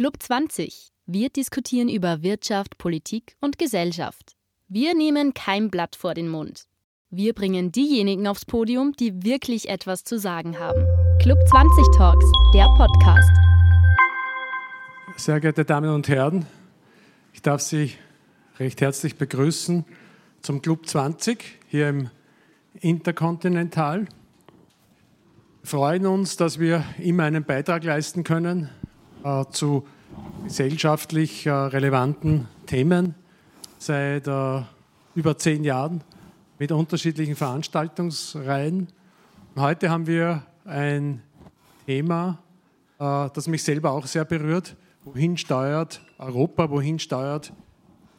Club 20. Wir diskutieren über Wirtschaft, Politik und Gesellschaft. Wir nehmen kein Blatt vor den Mund. Wir bringen diejenigen aufs Podium, die wirklich etwas zu sagen haben. Club 20 Talks, der Podcast. Sehr geehrte Damen und Herren, ich darf Sie recht herzlich begrüßen zum Club 20 hier im Interkontinental. Wir freuen uns, dass wir immer einen Beitrag leisten können äh, zu gesellschaftlich äh, relevanten Themen seit äh, über zehn Jahren mit unterschiedlichen Veranstaltungsreihen. Und heute haben wir ein Thema, äh, das mich selber auch sehr berührt. Wohin steuert Europa, wohin steuert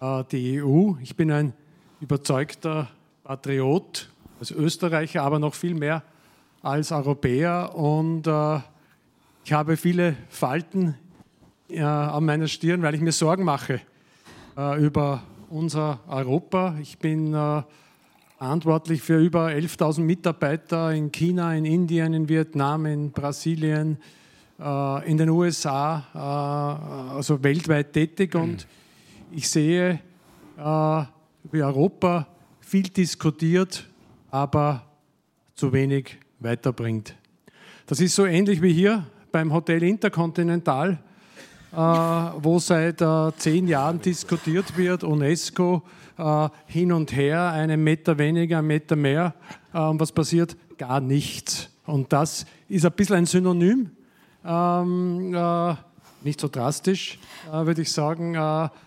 äh, die EU? Ich bin ein überzeugter Patriot als Österreicher, aber noch viel mehr als Europäer und äh, ich habe viele Falten äh, an meiner Stirn, weil ich mir Sorgen mache äh, über unser Europa. Ich bin äh, verantwortlich für über 11.000 Mitarbeiter in China, in Indien, in Vietnam, in Brasilien, äh, in den USA, äh, also weltweit tätig und ich sehe, wie Europa viel diskutiert, aber zu wenig weiterbringt. Das ist so ähnlich wie hier beim Hotel Intercontinental, äh, wo seit äh, zehn Jahren diskutiert wird, UNESCO äh, hin und her, einen Meter weniger, einen Meter mehr. Äh, was passiert? Gar nichts. Und das ist ein bisschen ein Synonym, ähm, äh, nicht so drastisch, äh, würde ich sagen,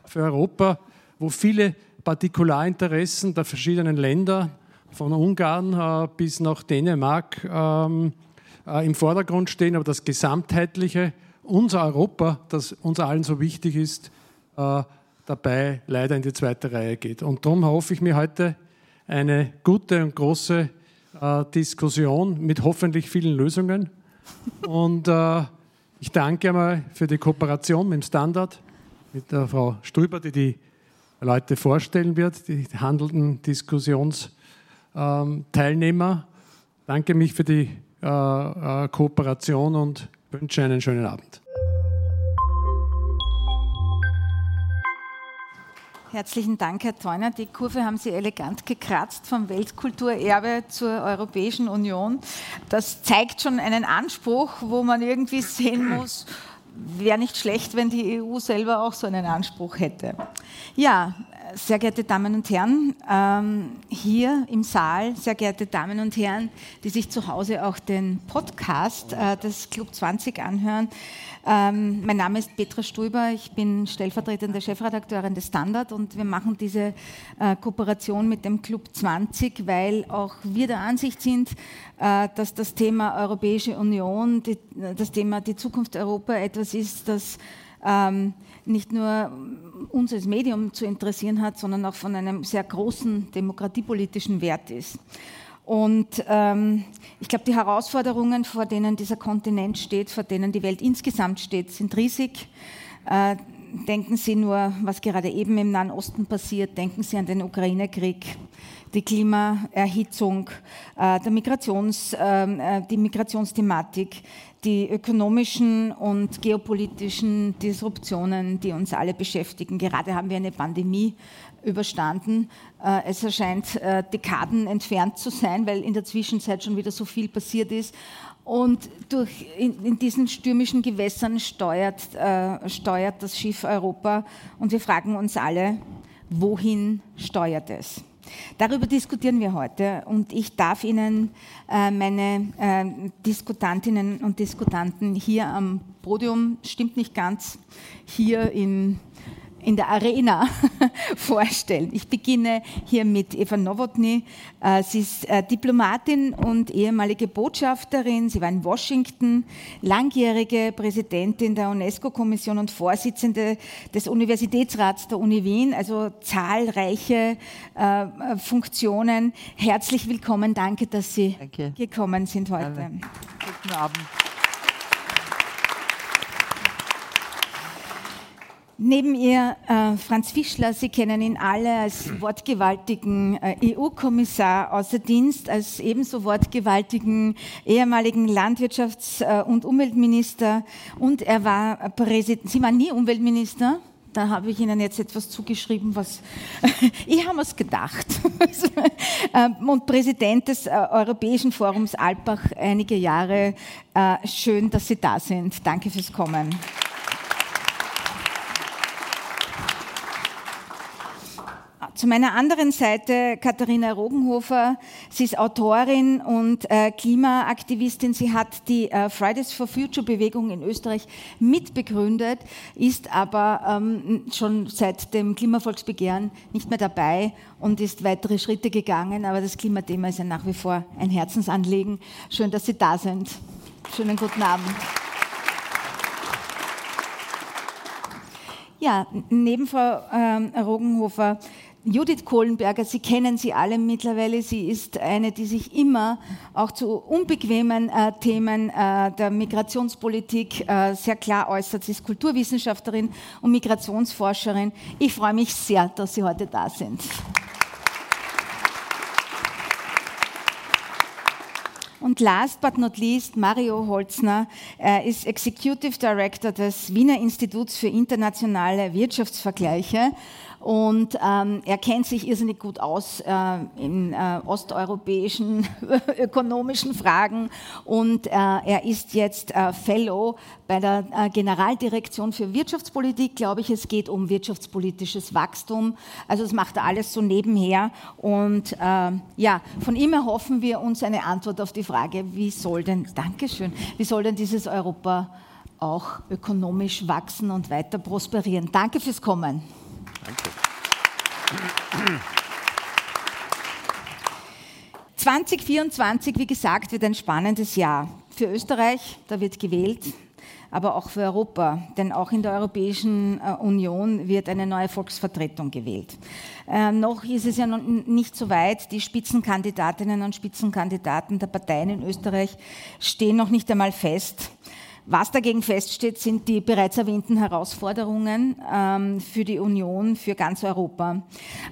für Europa, wo viele Partikularinteressen der verschiedenen Länder, von Ungarn bis nach Dänemark, ähm, äh, im Vordergrund stehen, aber das Gesamtheitliche, unser Europa, das uns allen so wichtig ist, äh, dabei leider in die zweite Reihe geht. Und darum hoffe ich mir heute eine gute und große äh, Diskussion mit hoffentlich vielen Lösungen. Und ich danke einmal für die Kooperation mit dem Standard, mit der Frau Strüber, die die Leute vorstellen wird, die handelnden Diskussionsteilnehmer. Ähm, danke mich für die äh, äh, Kooperation und wünsche einen schönen Abend. Herzlichen Dank, Herr Theuner. Die Kurve haben Sie elegant gekratzt vom Weltkulturerbe zur Europäischen Union. Das zeigt schon einen Anspruch, wo man irgendwie sehen muss, wäre nicht schlecht, wenn die EU selber auch so einen Anspruch hätte. Ja, sehr geehrte Damen und Herren, ähm, hier im Saal, sehr geehrte Damen und Herren, die sich zu Hause auch den Podcast äh, des Club 20 anhören. Ähm, mein Name ist Petra Stuber, ich bin stellvertretende Chefredakteurin des Standard und wir machen diese äh, Kooperation mit dem Club 20, weil auch wir der Ansicht sind, äh, dass das Thema Europäische Union, die, das Thema die Zukunft Europa etwas ist, das ähm, nicht nur uns als Medium zu interessieren hat, sondern auch von einem sehr großen demokratiepolitischen Wert ist. Und ähm, ich glaube, die Herausforderungen, vor denen dieser Kontinent steht, vor denen die Welt insgesamt steht, sind riesig. Äh, denken Sie nur, was gerade eben im Nahen Osten passiert. Denken Sie an den Ukraine-Krieg, die Klimaerhitzung, äh, der Migrations, ähm, äh, die Migrationsthematik, die ökonomischen und geopolitischen Disruptionen, die uns alle beschäftigen. Gerade haben wir eine Pandemie überstanden. Äh, es erscheint Dekaden entfernt zu sein, weil in der Zwischenzeit schon wieder so viel passiert ist. Und durch, in, in diesen stürmischen Gewässern steuert, äh, steuert das Schiff Europa. Und wir fragen uns alle, wohin steuert es? Darüber diskutieren wir heute und ich darf Ihnen äh, meine äh, Diskutantinnen und Diskutanten hier am Podium, stimmt nicht ganz, hier in in der Arena vorstellen. Ich beginne hier mit Eva Nowotny. Äh, sie ist äh, Diplomatin und ehemalige Botschafterin. Sie war in Washington, langjährige Präsidentin der UNESCO-Kommission und Vorsitzende des Universitätsrats der Uni Wien, also zahlreiche äh, Funktionen. Herzlich willkommen. Danke, dass Sie Danke. gekommen sind heute. Guten Abend. Neben ihr äh, Franz Fischler, Sie kennen ihn alle als wortgewaltigen äh, EU-Kommissar außer Dienst, als ebenso wortgewaltigen ehemaligen Landwirtschafts- äh, und Umweltminister und er war Präsident, Sie waren nie Umweltminister? Da habe ich Ihnen jetzt etwas zugeschrieben, was ich habe es gedacht. Ähm, und Präsident des äh, Europäischen Forums Alpbach einige Jahre. Äh, schön, dass Sie da sind. Danke fürs Kommen. Zu meiner anderen Seite Katharina Rogenhofer. Sie ist Autorin und äh, Klimaaktivistin. Sie hat die äh, Fridays for Future Bewegung in Österreich mitbegründet, ist aber ähm, schon seit dem Klimavolksbegehren nicht mehr dabei und ist weitere Schritte gegangen. Aber das Klimathema ist ja nach wie vor ein Herzensanliegen. Schön, dass Sie da sind. Schönen guten Abend. Ja, neben Frau ähm, Rogenhofer Judith Kohlenberger, Sie kennen sie alle mittlerweile. Sie ist eine, die sich immer auch zu unbequemen äh, Themen äh, der Migrationspolitik äh, sehr klar äußert. Sie ist Kulturwissenschaftlerin und Migrationsforscherin. Ich freue mich sehr, dass Sie heute da sind. Und last but not least, Mario Holzner er ist Executive Director des Wiener Instituts für internationale Wirtschaftsvergleiche und ähm, er kennt sich irrsinnig gut aus äh, in äh, osteuropäischen ökonomischen Fragen und äh, er ist jetzt äh, Fellow bei der äh, Generaldirektion für Wirtschaftspolitik, glaube ich. Es geht um wirtschaftspolitisches Wachstum. Also das macht er alles so nebenher. Und äh, ja, von ihm erhoffen wir uns eine Antwort auf die Frage, wie soll denn, Dankeschön, wie soll denn dieses Europa auch ökonomisch wachsen und weiter prosperieren? Danke fürs Kommen. Danke. 2024, wie gesagt, wird ein spannendes Jahr. Für Österreich, da wird gewählt, aber auch für Europa. Denn auch in der Europäischen äh, Union wird eine neue Volksvertretung gewählt. Äh, noch ist es ja noch nicht so weit. Die Spitzenkandidatinnen und Spitzenkandidaten der Parteien in Österreich stehen noch nicht einmal fest. Was dagegen feststeht, sind die bereits erwähnten Herausforderungen ähm, für die Union, für ganz Europa.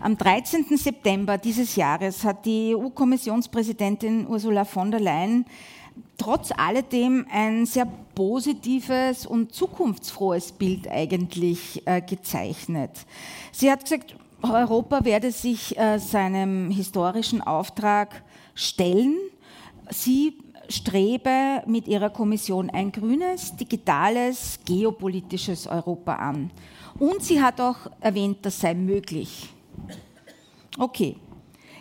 Am 13. September dieses Jahres hat die EU-Kommissionspräsidentin Ursula von der Leyen trotz alledem ein sehr positives und zukunftsfrohes Bild eigentlich äh, gezeichnet. Sie hat gesagt, Europa werde sich äh, seinem historischen Auftrag stellen. Sie strebe mit ihrer Kommission ein grünes, digitales, geopolitisches Europa an. Und sie hat auch erwähnt, das sei möglich. Okay,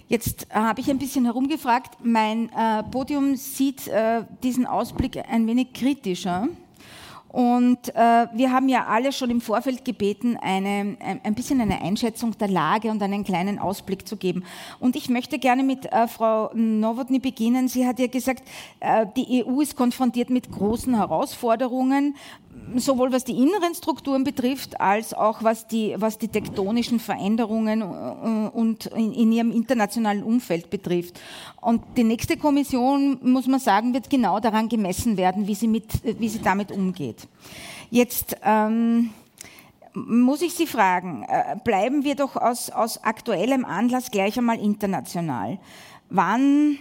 jetzt habe ich ein bisschen herumgefragt. Mein äh, Podium sieht äh, diesen Ausblick ein wenig kritischer. Und äh, wir haben ja alle schon im Vorfeld gebeten, eine, ein, bisschen eine Einschätzung der Lage und einen kleinen Ausblick zu geben. Und ich möchte gerne mit äh, Frau Nowotny beginnen. Sie hat ja gesagt, äh, die EU ist konfrontiert mit großen Herausforderungen sowohl was die inneren Strukturen betrifft, als auch was die, was die tektonischen Veränderungen äh, und in, in, ihrem internationalen Umfeld betrifft. Und die nächste Kommission, muss man sagen, wird genau daran gemessen werden, wie sie, mit, wie sie damit umgeht. Jetzt ähm, muss ich Sie fragen, äh, bleiben wir doch aus, aus aktuellem Anlass gleich einmal international. Wann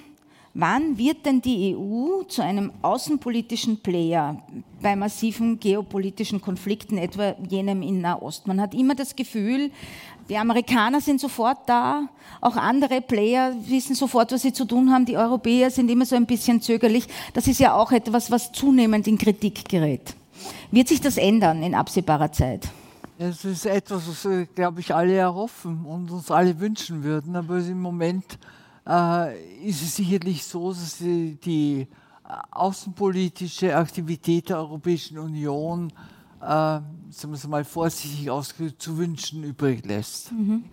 Wann wird denn die EU zu einem außenpolitischen Player bei massiven geopolitischen Konflikten, etwa jenem in Nahost? Man hat immer das Gefühl, die Amerikaner sind sofort da, auch andere Player wissen sofort, was sie zu tun haben. Die Europäer sind immer so ein bisschen zögerlich. Das ist ja auch etwas, was zunehmend in Kritik gerät. Wird sich das ändern in absehbarer Zeit? Es ist etwas, was, glaube ich, alle erhoffen und uns alle wünschen würden, aber im Moment ist es sicherlich so, dass die, die außenpolitische Aktivität der Europäischen Union, äh, sagen wir es mal vorsichtig ausgedrückt, zu wünschen übrig lässt. Mhm.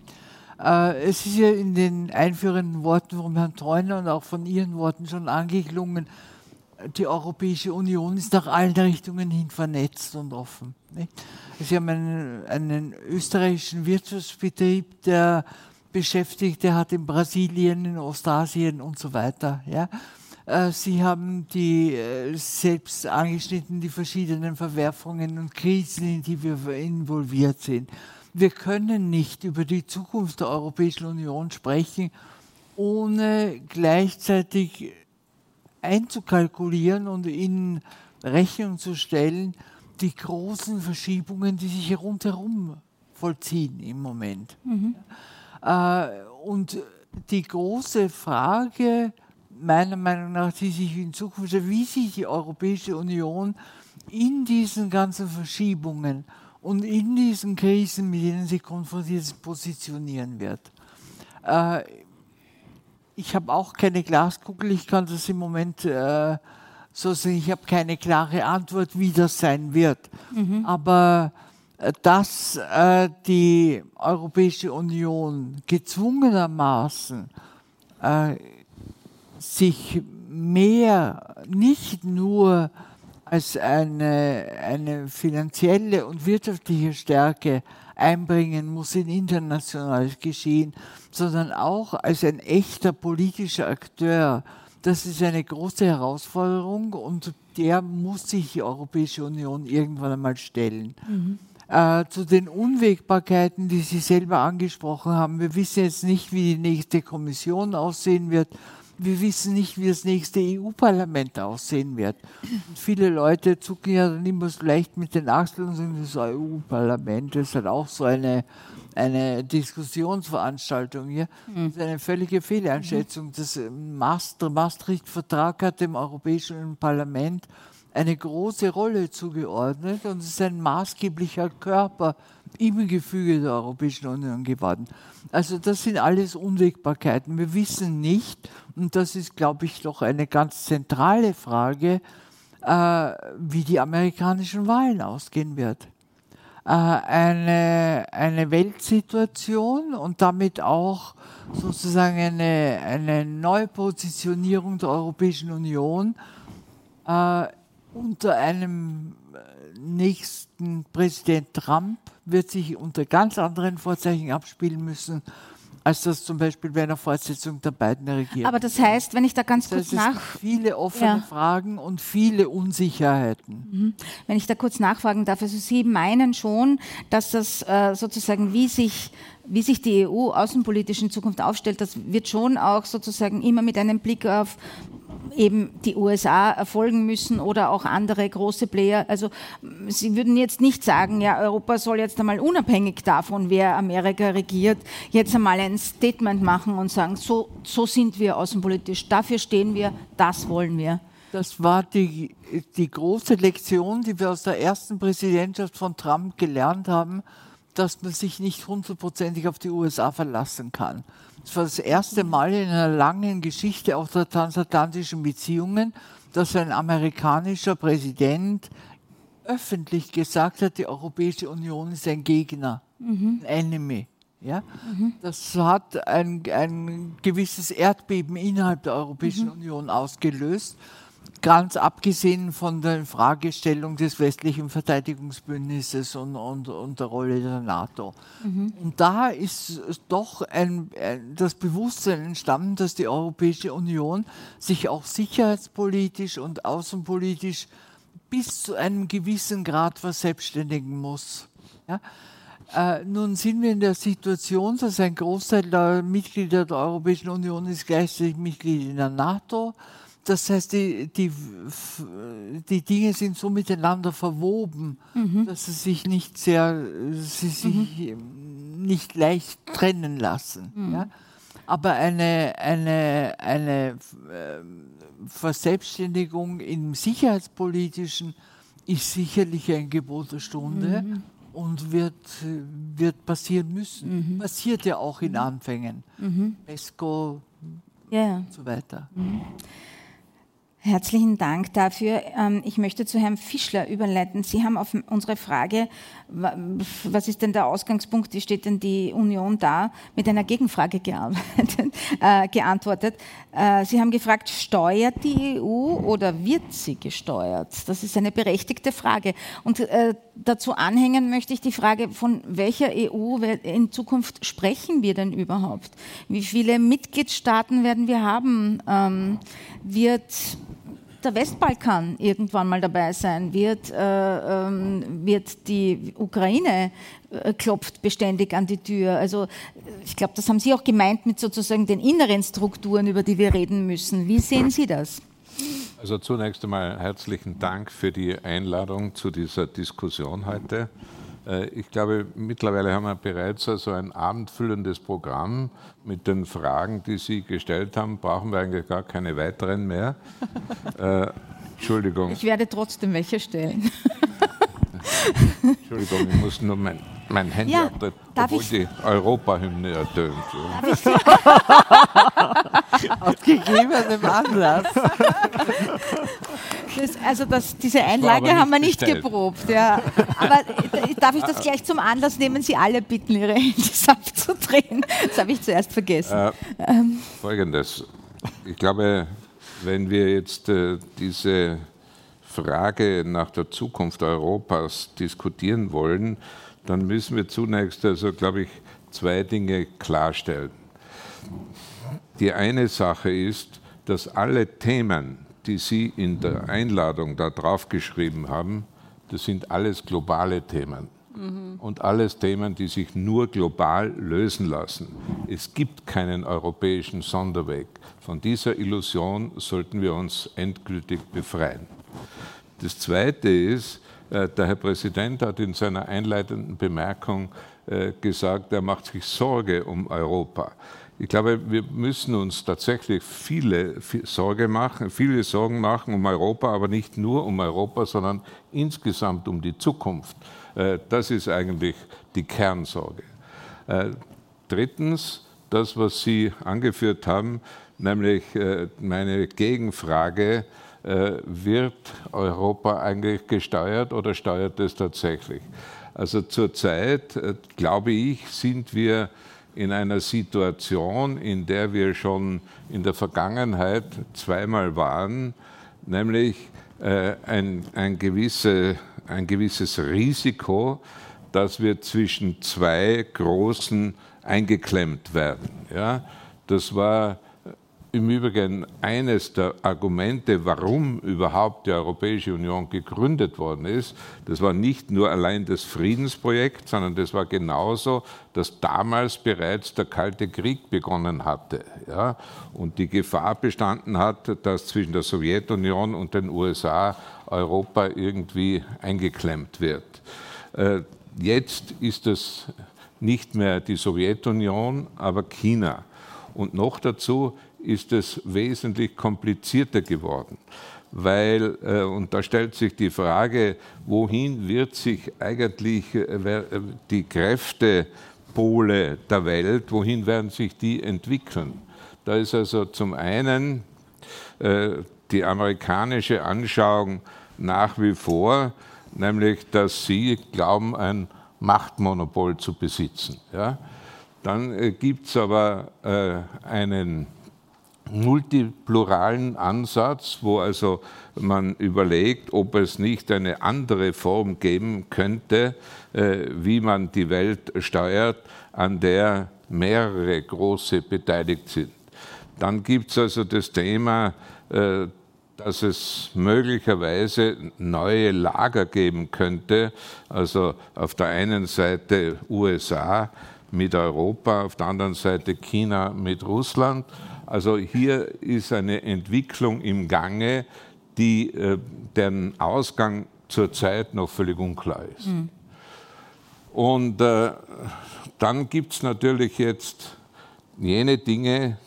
Äh, es ist ja in den einführenden Worten von Herrn Treuner und auch von Ihren Worten schon angeklungen, die Europäische Union ist nach allen Richtungen hin vernetzt und offen. Nicht? Sie haben einen, einen österreichischen Wirtschaftsbetrieb, der Beschäftigte hat in Brasilien, in Ostasien und so weiter. Ja. Äh, Sie haben die äh, selbst angeschnitten, die verschiedenen Verwerfungen und Krisen, in die wir involviert sind. Wir können nicht über die Zukunft der Europäischen Union sprechen, ohne gleichzeitig einzukalkulieren und in Rechnung zu stellen, die großen Verschiebungen, die sich rundherum vollziehen im Moment. Mhm. Äh, und die große Frage, meiner Meinung nach, die sich in Zukunft, wie sich die Europäische Union in diesen ganzen Verschiebungen und in diesen Krisen, mit denen sie konfrontiert ist, positionieren wird. Äh, ich habe auch keine Glaskugel, ich kann das im Moment äh, so sagen, ich habe keine klare Antwort, wie das sein wird. Mhm. Aber dass äh, die Europäische Union gezwungenermaßen äh, sich mehr nicht nur als eine, eine finanzielle und wirtschaftliche Stärke einbringen muss in internationales Geschehen, sondern auch als ein echter politischer Akteur. Das ist eine große Herausforderung und der muss sich die Europäische Union irgendwann einmal stellen. Mhm. Äh, zu den Unwägbarkeiten, die Sie selber angesprochen haben. Wir wissen jetzt nicht, wie die nächste Kommission aussehen wird wir wissen nicht, wie das nächste EU-Parlament aussehen wird. Und viele Leute zucken ja dann immer so leicht mit den Achseln und sagen, das EU-Parlament ist halt auch so eine, eine Diskussionsveranstaltung hier. Mhm. Das ist eine völlige Fehleinschätzung. Das äh, Maastricht-Vertrag hat dem Europäischen Parlament eine große Rolle zugeordnet und ist ein maßgeblicher Körper im Gefüge der Europäischen Union geworden. Also das sind alles Unwägbarkeiten. Wir wissen nicht, und das ist, glaube ich, doch eine ganz zentrale Frage, äh, wie die amerikanischen Wahlen ausgehen wird. Äh, eine, eine Weltsituation und damit auch sozusagen eine, eine Neupositionierung der Europäischen Union äh, unter einem äh, nächsten Präsident Trump wird sich unter ganz anderen Vorzeichen abspielen müssen, als das zum Beispiel bei einer Fortsetzung der beiden Regierungen. Aber das heißt, wenn ich da ganz kurz das heißt, nach... viele offene ja. Fragen und viele Unsicherheiten. Mhm. Wenn ich da kurz nachfragen darf, also Sie meinen schon, dass das äh, sozusagen, wie sich, wie sich die EU außenpolitisch in Zukunft aufstellt, das wird schon auch sozusagen immer mit einem Blick auf eben die USA erfolgen müssen oder auch andere große Player. Also Sie würden jetzt nicht sagen, ja, Europa soll jetzt einmal unabhängig davon, wer Amerika regiert, jetzt einmal ein Statement machen und sagen, so, so sind wir außenpolitisch, dafür stehen wir, das wollen wir. Das war die, die große Lektion, die wir aus der ersten Präsidentschaft von Trump gelernt haben, dass man sich nicht hundertprozentig auf die USA verlassen kann. Es war das erste Mal in einer langen Geschichte auch der transatlantischen Beziehungen, dass ein amerikanischer Präsident öffentlich gesagt hat, die Europäische Union ist ein Gegner, mhm. ein Enemy. Ja? Mhm. Das hat ein, ein gewisses Erdbeben innerhalb der Europäischen mhm. Union ausgelöst ganz abgesehen von der Fragestellung des westlichen Verteidigungsbündnisses und, und, und der Rolle der NATO. Mhm. Und da ist doch ein, ein, das Bewusstsein entstanden, dass die Europäische Union sich auch sicherheitspolitisch und außenpolitisch bis zu einem gewissen Grad verselbstständigen muss. Ja? Äh, nun sind wir in der Situation, dass ein Großteil der Mitglieder der Europäischen Union ist gleichzeitig Mitglied in der NATO ist das heißt, die, die, die Dinge sind so miteinander verwoben, mhm. dass sie sich nicht sehr, sie sich mhm. nicht leicht trennen lassen. Mhm. Ja? Aber eine, eine, eine äh, Verselbstständigung im Sicherheitspolitischen ist sicherlich ein Gebot der Stunde mhm. und wird, wird passieren müssen. Mhm. Passiert ja auch in mhm. Anfängen. PESCO ja. und so weiter. Herzlichen Dank dafür. Ähm, ich möchte zu Herrn Fischler überleiten. Sie haben auf unsere Frage, was ist denn der Ausgangspunkt, wie steht denn die Union da, mit einer Gegenfrage äh, geantwortet. Äh, Sie haben gefragt, steuert die EU oder wird sie gesteuert? Das ist eine berechtigte Frage. Und äh, dazu anhängen möchte ich die Frage, von welcher EU in Zukunft sprechen wir denn überhaupt? Wie viele Mitgliedstaaten werden wir haben? Ähm, wird der Westbalkan irgendwann mal dabei sein? Wird, äh, ähm, wird die Ukraine äh, klopft beständig an die Tür? Also ich glaube, das haben Sie auch gemeint mit sozusagen den inneren Strukturen, über die wir reden müssen. Wie sehen Sie das? Also zunächst einmal herzlichen Dank für die Einladung zu dieser Diskussion heute. Äh, ich glaube, mittlerweile haben wir bereits also ein abendfüllendes Programm mit den Fragen, die Sie gestellt haben. Brauchen wir eigentlich gar keine weiteren mehr. äh, Entschuldigung. Ich werde trotzdem welche stellen. Entschuldigung, ich muss nur mein, mein Handy ja, abdrehen, obwohl ich? die Europahymne ertönt. Aus gegebenem Anlass. Das, also das, diese Einlage haben wir nicht bestellt. geprobt. Ja. Aber darf ich das gleich zum Anlass nehmen, Sie alle bitten, Ihre Handys abzudrehen? Das habe ich zuerst vergessen. Äh, ähm. Folgendes. Ich glaube, wenn wir jetzt äh, diese Frage nach der Zukunft Europas diskutieren wollen, dann müssen wir zunächst, also glaube ich, zwei Dinge klarstellen. Die eine Sache ist, dass alle Themen, die Sie in der Einladung da draufgeschrieben haben, das sind alles globale Themen. Mhm. Und alles Themen, die sich nur global lösen lassen. Es gibt keinen europäischen Sonderweg. Von dieser Illusion sollten wir uns endgültig befreien. Das Zweite ist, äh, der Herr Präsident hat in seiner einleitenden Bemerkung äh, gesagt, er macht sich Sorge um Europa. Ich glaube, wir müssen uns tatsächlich viele Sorge machen, viele Sorgen machen um Europa, aber nicht nur um Europa, sondern insgesamt um die Zukunft. Äh, das ist eigentlich die Kernsorge. Drittens, das, was Sie angeführt haben, nämlich meine Gegenfrage, wird Europa eigentlich gesteuert oder steuert es tatsächlich? Also zurzeit, glaube ich, sind wir in einer Situation, in der wir schon in der Vergangenheit zweimal waren, nämlich äh, ein, ein, gewisse, ein gewisses Risiko, dass wir zwischen zwei großen eingeklemmt werden. Ja? Das war im Übrigen eines der Argumente, warum überhaupt die Europäische Union gegründet worden ist. Das war nicht nur allein das Friedensprojekt, sondern das war genauso, dass damals bereits der Kalte Krieg begonnen hatte. Ja? Und die Gefahr bestanden hat, dass zwischen der Sowjetunion und den USA Europa irgendwie eingeklemmt wird. Äh, jetzt ist es nicht mehr die Sowjetunion, aber China. Und noch dazu ist es wesentlich komplizierter geworden. Weil, äh, und da stellt sich die Frage, wohin wird sich eigentlich äh, die Kräftepole der Welt, wohin werden sich die entwickeln? Da ist also zum einen äh, die amerikanische Anschauung nach wie vor, nämlich dass sie glauben, ein Machtmonopol zu besitzen. Ja? Dann gibt es aber einen multipluralen Ansatz, wo also man überlegt, ob es nicht eine andere Form geben könnte, äh, wie man die Welt steuert, an der mehrere große beteiligt sind. Dann gibt es also das Thema, äh, dass es möglicherweise neue Lager geben könnte, also auf der einen Seite USA mit Europa, auf der anderen Seite China mit Russland also hier ist eine Entwicklung im Gange, die, äh, deren Ausgang zurzeit noch völlig unklar ist. Mhm. Und äh, dann gibt es natürlich jetzt jene Dinge,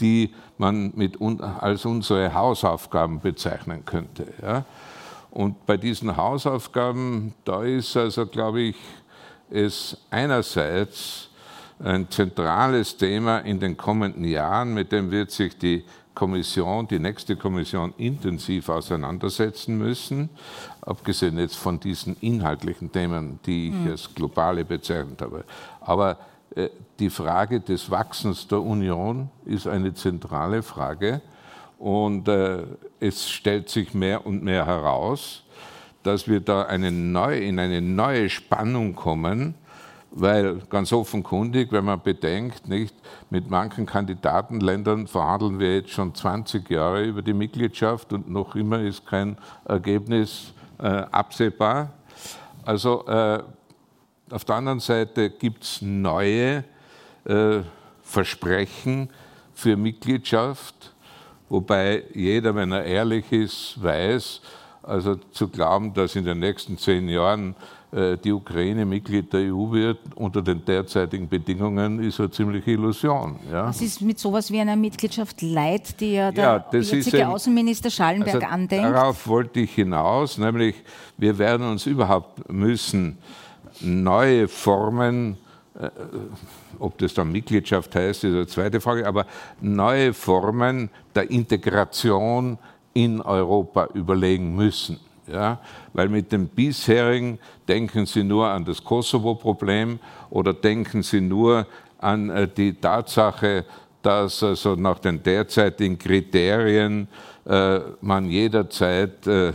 die man mit un als unsere Hausaufgaben bezeichnen könnte. Ja? Und bei diesen Hausaufgaben, da ist also, glaube ich, es einerseits ein zentrales Thema in den kommenden Jahren, mit dem wird sich die Kommission, die nächste Kommission intensiv auseinandersetzen müssen, abgesehen jetzt von diesen inhaltlichen Themen, die ich mhm. als globale bezeichnet habe. Aber äh, die Frage des Wachsens der Union ist eine zentrale Frage und äh, es stellt sich mehr und mehr heraus, dass wir da eine neue, in eine neue Spannung kommen, weil ganz offenkundig, wenn man bedenkt, nicht, mit manchen Kandidatenländern verhandeln wir jetzt schon 20 Jahre über die Mitgliedschaft und noch immer ist kein Ergebnis äh, absehbar. Also äh, auf der anderen Seite gibt es neue äh, Versprechen für Mitgliedschaft, wobei jeder, wenn er ehrlich ist, weiß, also zu glauben, dass in den nächsten zehn Jahren die Ukraine Mitglied der EU wird unter den derzeitigen Bedingungen, ist eine ziemliche Illusion. Ja. Was ist mit sowas wie einer Mitgliedschaft leid, die ja der ja, jetzige Außenminister Schallenberg also andenkt? Darauf wollte ich hinaus, nämlich wir werden uns überhaupt müssen neue Formen äh, ob das dann Mitgliedschaft heißt, ist eine zweite Frage, aber neue Formen der Integration in Europa überlegen müssen. Ja, weil mit dem bisherigen denken Sie nur an das Kosovo-Problem oder denken Sie nur an äh, die Tatsache, dass also nach den derzeitigen Kriterien äh, man jederzeit äh,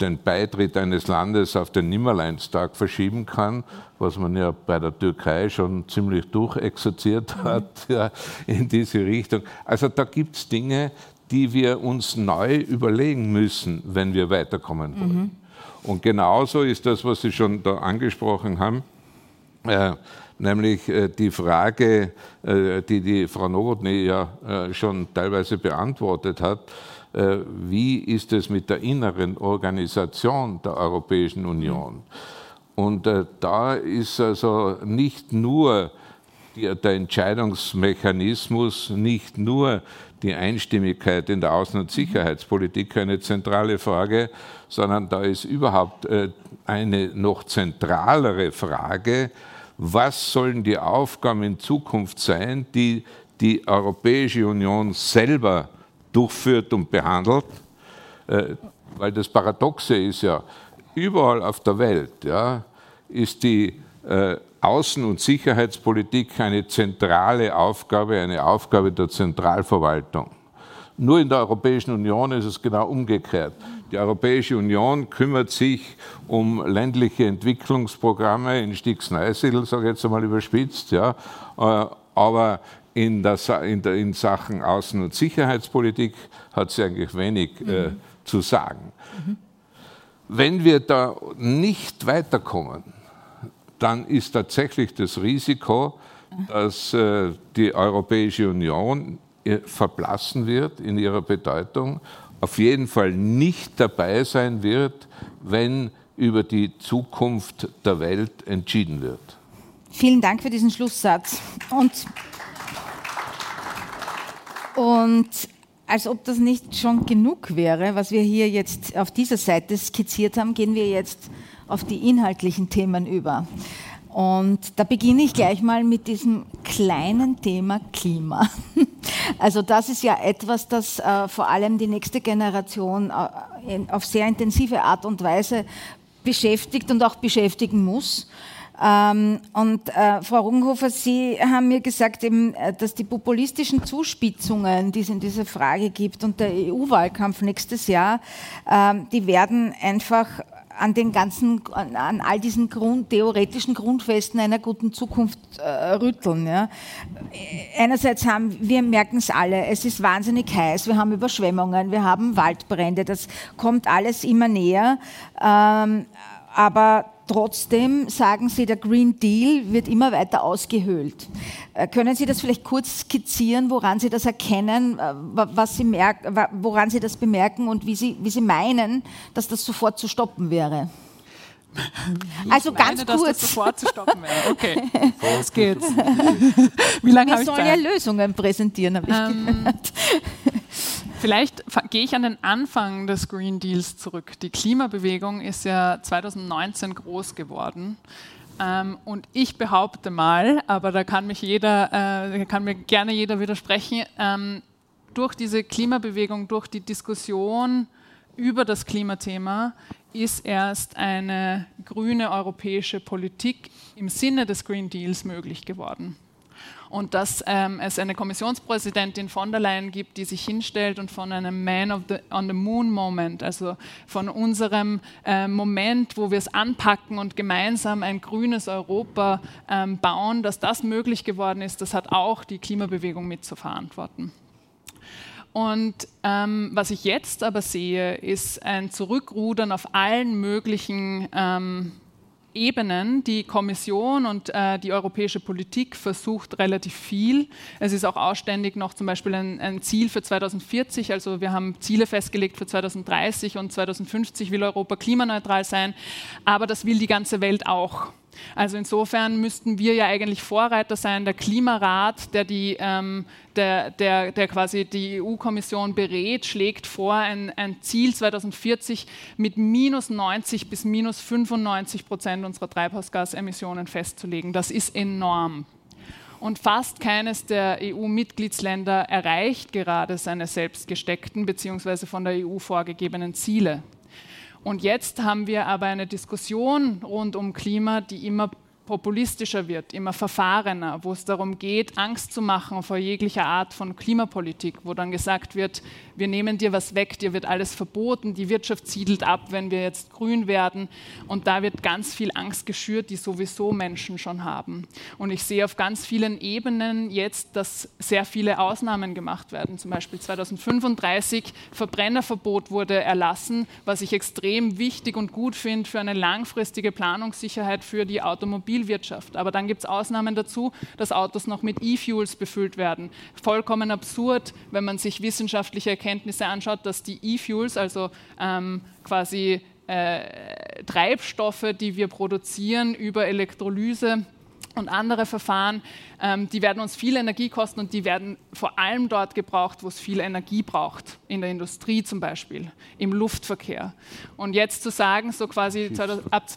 den Beitritt eines Landes auf den Nimmerleinstag verschieben kann, was man ja bei der Türkei schon ziemlich durchexerziert hat ja, in diese Richtung. Also da gibt es Dinge, die wir uns neu überlegen müssen, wenn wir weiterkommen wollen. Mhm. Und genauso ist das, was Sie schon da angesprochen haben, äh, nämlich äh, die Frage, äh, die die Frau Nowotny ja äh, schon teilweise beantwortet hat, äh, wie ist es mit der inneren Organisation der Europäischen Union? Und äh, da ist also nicht nur der Entscheidungsmechanismus, nicht nur die Einstimmigkeit in der Außen- und Sicherheitspolitik eine zentrale Frage, sondern da ist überhaupt äh, eine noch zentralere Frage, was sollen die Aufgaben in Zukunft sein, die die Europäische Union selber durchführt und behandelt. Äh, weil das Paradoxe ist ja, überall auf der Welt ja, ist die Außen- und Sicherheitspolitik eine zentrale Aufgabe, eine Aufgabe der Zentralverwaltung. Nur in der Europäischen Union ist es genau umgekehrt. Die Europäische Union kümmert sich um ländliche Entwicklungsprogramme in Stiegsneißel, sage ich jetzt einmal überspitzt, ja, äh, aber in, der, in, der, in Sachen Außen- und Sicherheitspolitik hat sie eigentlich wenig äh, mhm. äh, zu sagen. Mhm. Wenn wir da nicht weiterkommen, dann ist tatsächlich das Risiko, dass äh, die Europäische Union äh, verblassen wird in ihrer Bedeutung, auf jeden Fall nicht dabei sein wird, wenn über die Zukunft der Welt entschieden wird. Vielen Dank für diesen Schlusssatz. Und, und als ob das nicht schon genug wäre, was wir hier jetzt auf dieser Seite skizziert haben, gehen wir jetzt auf die inhaltlichen Themen über. Und da beginne ich gleich mal mit diesem kleinen Thema Klima. Also das ist ja etwas, das äh, vor allem die nächste Generation äh, auf sehr intensive Art und Weise beschäftigt und auch beschäftigen muss. Ähm, und äh, Frau Rugenhofer, Sie haben mir gesagt, dass die populistischen Zuspitzungen, die es in dieser Frage gibt und der EU-Wahlkampf nächstes Jahr, äh, die werden einfach an den ganzen, an all diesen Grund, theoretischen Grundfesten einer guten Zukunft äh, rütteln. Ja. Einerseits haben, wir merken es alle, es ist wahnsinnig heiß, wir haben Überschwemmungen, wir haben Waldbrände, das kommt alles immer näher. Ähm, aber Trotzdem sagen Sie, der Green Deal wird immer weiter ausgehöhlt. Äh, können Sie das vielleicht kurz skizzieren, woran Sie das erkennen, äh, was Sie merken, woran Sie das bemerken und wie Sie, wie Sie meinen, dass das sofort zu stoppen wäre? Ich also meine, ganz kurz. Dass das sofort zu stoppen wäre. Okay, los geht's. Wie lange habe ich Zeit? Wir sollen ja Lösungen präsentieren, habe ich ähm, gehört. Vielleicht gehe ich an den Anfang des Green Deals zurück. Die Klimabewegung ist ja 2019 groß geworden. Ähm, und ich behaupte mal, aber da kann mich jeder, äh, kann mir gerne jeder widersprechen, ähm, durch diese Klimabewegung, durch die Diskussion über das Klimathema ist erst eine grüne europäische Politik im Sinne des Green Deals möglich geworden und dass ähm, es eine Kommissionspräsidentin von der Leyen gibt, die sich hinstellt und von einem Man of the, on the Moon Moment, also von unserem äh, Moment, wo wir es anpacken und gemeinsam ein grünes Europa ähm, bauen, dass das möglich geworden ist, das hat auch die Klimabewegung mit zu verantworten. Und ähm, was ich jetzt aber sehe, ist ein Zurückrudern auf allen möglichen ähm, Ebenen. Die Kommission und äh, die europäische Politik versucht relativ viel. Es ist auch ausständig noch zum Beispiel ein, ein, Ziel für 2040. Also wir haben Ziele festgelegt für 2030 und 2050 will Europa klimaneutral sein. Aber das will die ganze Welt auch. Also insofern müssten wir ja eigentlich Vorreiter sein. Der Klimarat, der, die, ähm, der, der, der quasi die EU-Kommission berät, schlägt vor, ein, ein, Ziel 2040 mit minus 90 bis minus 95 Prozent unserer Treibhausgasemissionen festzulegen. Das ist enorm. Und fast keines der EU-Mitgliedsländer erreicht gerade seine selbst gesteckten bzw. von der EU vorgegebenen Ziele. Und jetzt haben wir aber eine Diskussion rund um Klima, die immer populistischer wird, immer verfahrener, wo es darum geht, Angst zu machen vor jeglicher Art von Klimapolitik, wo dann gesagt wird, wir nehmen dir was weg, dir wird alles verboten, die Wirtschaft siedelt ab, wenn wir jetzt grün werden. Und da wird ganz viel Angst geschürt, die sowieso Menschen schon haben. Und ich sehe auf ganz vielen Ebenen jetzt, dass sehr viele Ausnahmen gemacht werden. Zum Beispiel 2035 Verbrennerverbot wurde erlassen, was ich extrem wichtig und gut finde für eine langfristige Planungssicherheit für die Automobil Automobilwirtschaft. Aber dann gibt es Ausnahmen dazu, dass Autos noch mit E-Fuels befüllt werden. Vollkommen absurd, wenn man sich wissenschaftliche Erkenntnisse anschaut, dass die E-Fuels, also ähm, quasi äh, Treibstoffe, die wir produzieren über Elektrolyse, und andere Verfahren, ähm, die werden uns viel Energie kosten und die werden vor allem dort gebraucht, wo es viel Energie braucht, in der Industrie zum Beispiel, im Luftverkehr. Und jetzt zu sagen, so quasi ab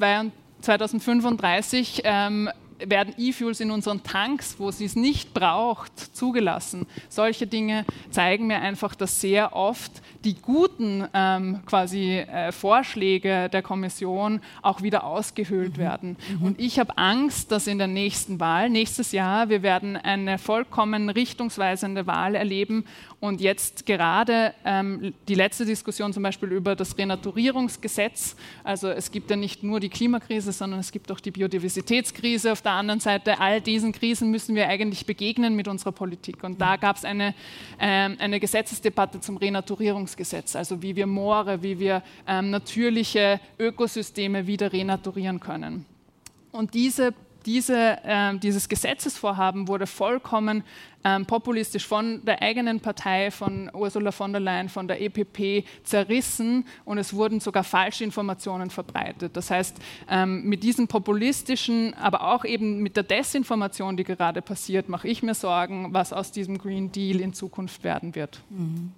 2035 ähm, werden E-Fuels in unseren Tanks, wo sie es nicht braucht, zugelassen. Solche Dinge zeigen mir einfach, dass sehr oft die guten ähm, quasi äh, Vorschläge der Kommission auch wieder ausgehöhlt mhm. werden. Mhm. Und ich habe Angst, dass in der nächsten Wahl, nächstes Jahr, wir werden eine vollkommen richtungsweisende Wahl erleben und jetzt gerade ähm, die letzte Diskussion zum Beispiel über das Renaturierungsgesetz. Also es gibt ja nicht nur die Klimakrise, sondern es gibt auch die Biodiversitätskrise auf der anderen Seite. All diesen Krisen müssen wir eigentlich begegnen mit unserer Politik. Und da gab es eine, ähm, eine Gesetzesdebatte zum Renaturierungsgesetz, also wie wir Moore, wie wir ähm, natürliche Ökosysteme wieder renaturieren können. Und diese diese, äh, dieses Gesetzesvorhaben wurde vollkommen ähm, populistisch von der eigenen Partei, von Ursula von der Leyen, von der EPP zerrissen und es wurden sogar falsche Informationen verbreitet. Das heißt, ähm, mit diesem populistischen, aber auch eben mit der Desinformation, die gerade passiert, mache ich mir Sorgen, was aus diesem Green Deal in Zukunft werden wird. Mhm.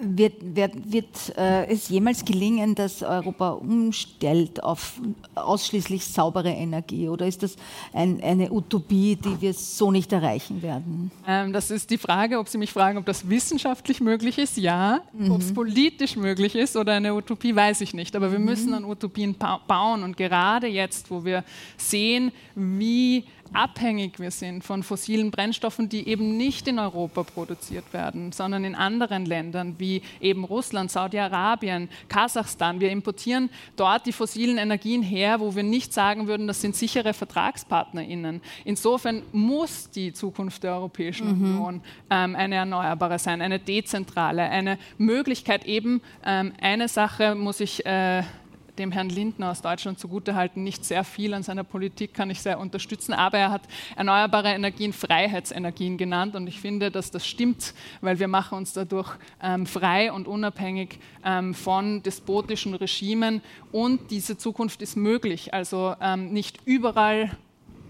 Wird, wird, wird äh, es jemals gelingen, dass Europa umstellt auf ausschließlich saubere Energie? Oder ist das ein, eine Utopie, die wir so nicht erreichen werden? Ähm, das ist die Frage, ob Sie mich fragen, ob das wissenschaftlich möglich ist. Ja. Mhm. Ob es politisch möglich ist oder eine Utopie, weiß ich nicht. Aber wir mhm. müssen an Utopien bauen. Und gerade jetzt, wo wir sehen, wie abhängig wir sind von fossilen Brennstoffen, die eben nicht in Europa produziert werden, sondern in anderen Ländern wie eben Russland, Saudi-Arabien, Kasachstan. Wir importieren dort die fossilen Energien her, wo wir nicht sagen würden, das sind sichere VertragspartnerInnen. Insofern muss die Zukunft der Europäischen mhm. Union ähm, eine erneuerbare sein, eine dezentrale, eine Möglichkeit eben, ähm, eine Sache muss ich äh, dem Herrn Lindner aus Deutschland zugutehalten. Nicht sehr viel an seiner Politik kann ich sehr unterstützen, aber er hat erneuerbare Energien Freiheitsenergien genannt und ich finde, dass das stimmt, weil wir machen uns dadurch ähm, frei und unabhängig ähm, von despotischen Regimen und diese Zukunft ist möglich. Also ähm, nicht überall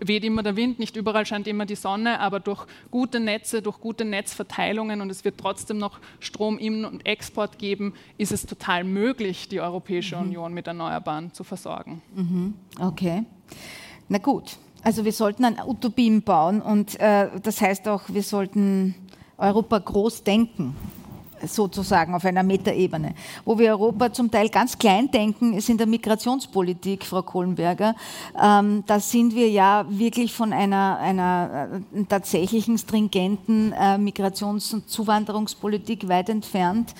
weht immer der Wind, nicht überall scheint immer die Sonne, aber durch gute Netze, durch gute Netzverteilungen und es wird trotzdem noch Strom in und Export geben, ist es total möglich, die Europäische mhm. Union mit Erneuerbaren zu versorgen. Mhm. Okay. Na gut, also wir sollten an Utopien bauen und äh, das heißt auch, wir sollten Europa groß denken, sozusagen auf einer Metaebene. Wo wir Europa zum Teil ganz klein denken, ist in der Migrationspolitik, Frau Kohlenberger. Ähm, da sind wir ja wirklich von einer, einer äh, tatsächlichen stringenten äh, Migrations- und Zuwanderungspolitik weit entfernt.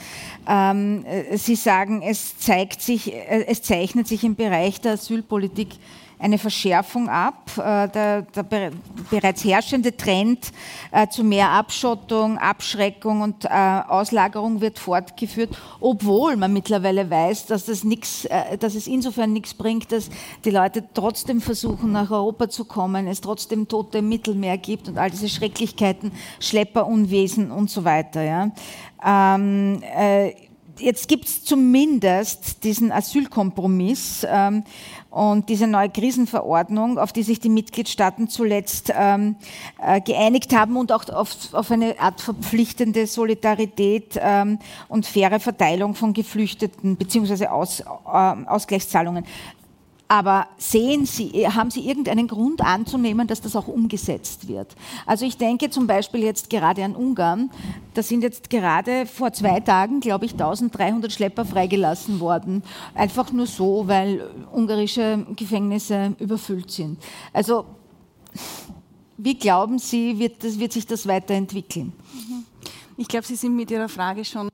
Ähm, äh, Sie sagen, es, zeigt sich, äh, es zeichnet sich im Bereich der Asylpolitik eine Verschärfung ab. Äh, der, der bereits herrschende Trend äh, zu mehr Abschottung, Abschreckung und äh, Auslagerung wird fortgeführt, obwohl man mittlerweile weiß, dass, das nix, dass es insofern nichts bringt, dass die Leute trotzdem versuchen, nach Europa zu kommen, es trotzdem Tote im Mittelmeer gibt und all diese Schrecklichkeiten, Schlepperunwesen und so weiter. Ja. Ähm, äh, jetzt gibt es zumindest diesen Asylkompromiss ähm, und diese neue Krisenverordnung, auf die sich die Mitgliedstaaten zuletzt ähm, äh, geeinigt haben und auch auf, auf, eine Art verpflichtende Solidarität ähm, und faire Verteilung von Geflüchteten bzw. Aus, äh, Ausgleichszahlungen. Aber sehen Sie, haben Sie irgendeinen Grund anzunehmen, dass das auch umgesetzt wird? Also ich denke zum Beispiel jetzt gerade an Ungarn. Da sind jetzt gerade vor zwei Tagen, glaube ich, 1300 Schlepper freigelassen worden. Einfach nur so, weil ungarische Gefängnisse überfüllt sind. Also wie glauben Sie, wird, das, wird sich das weiterentwickeln? Ich glaube, Sie sind mit Ihrer Frage schon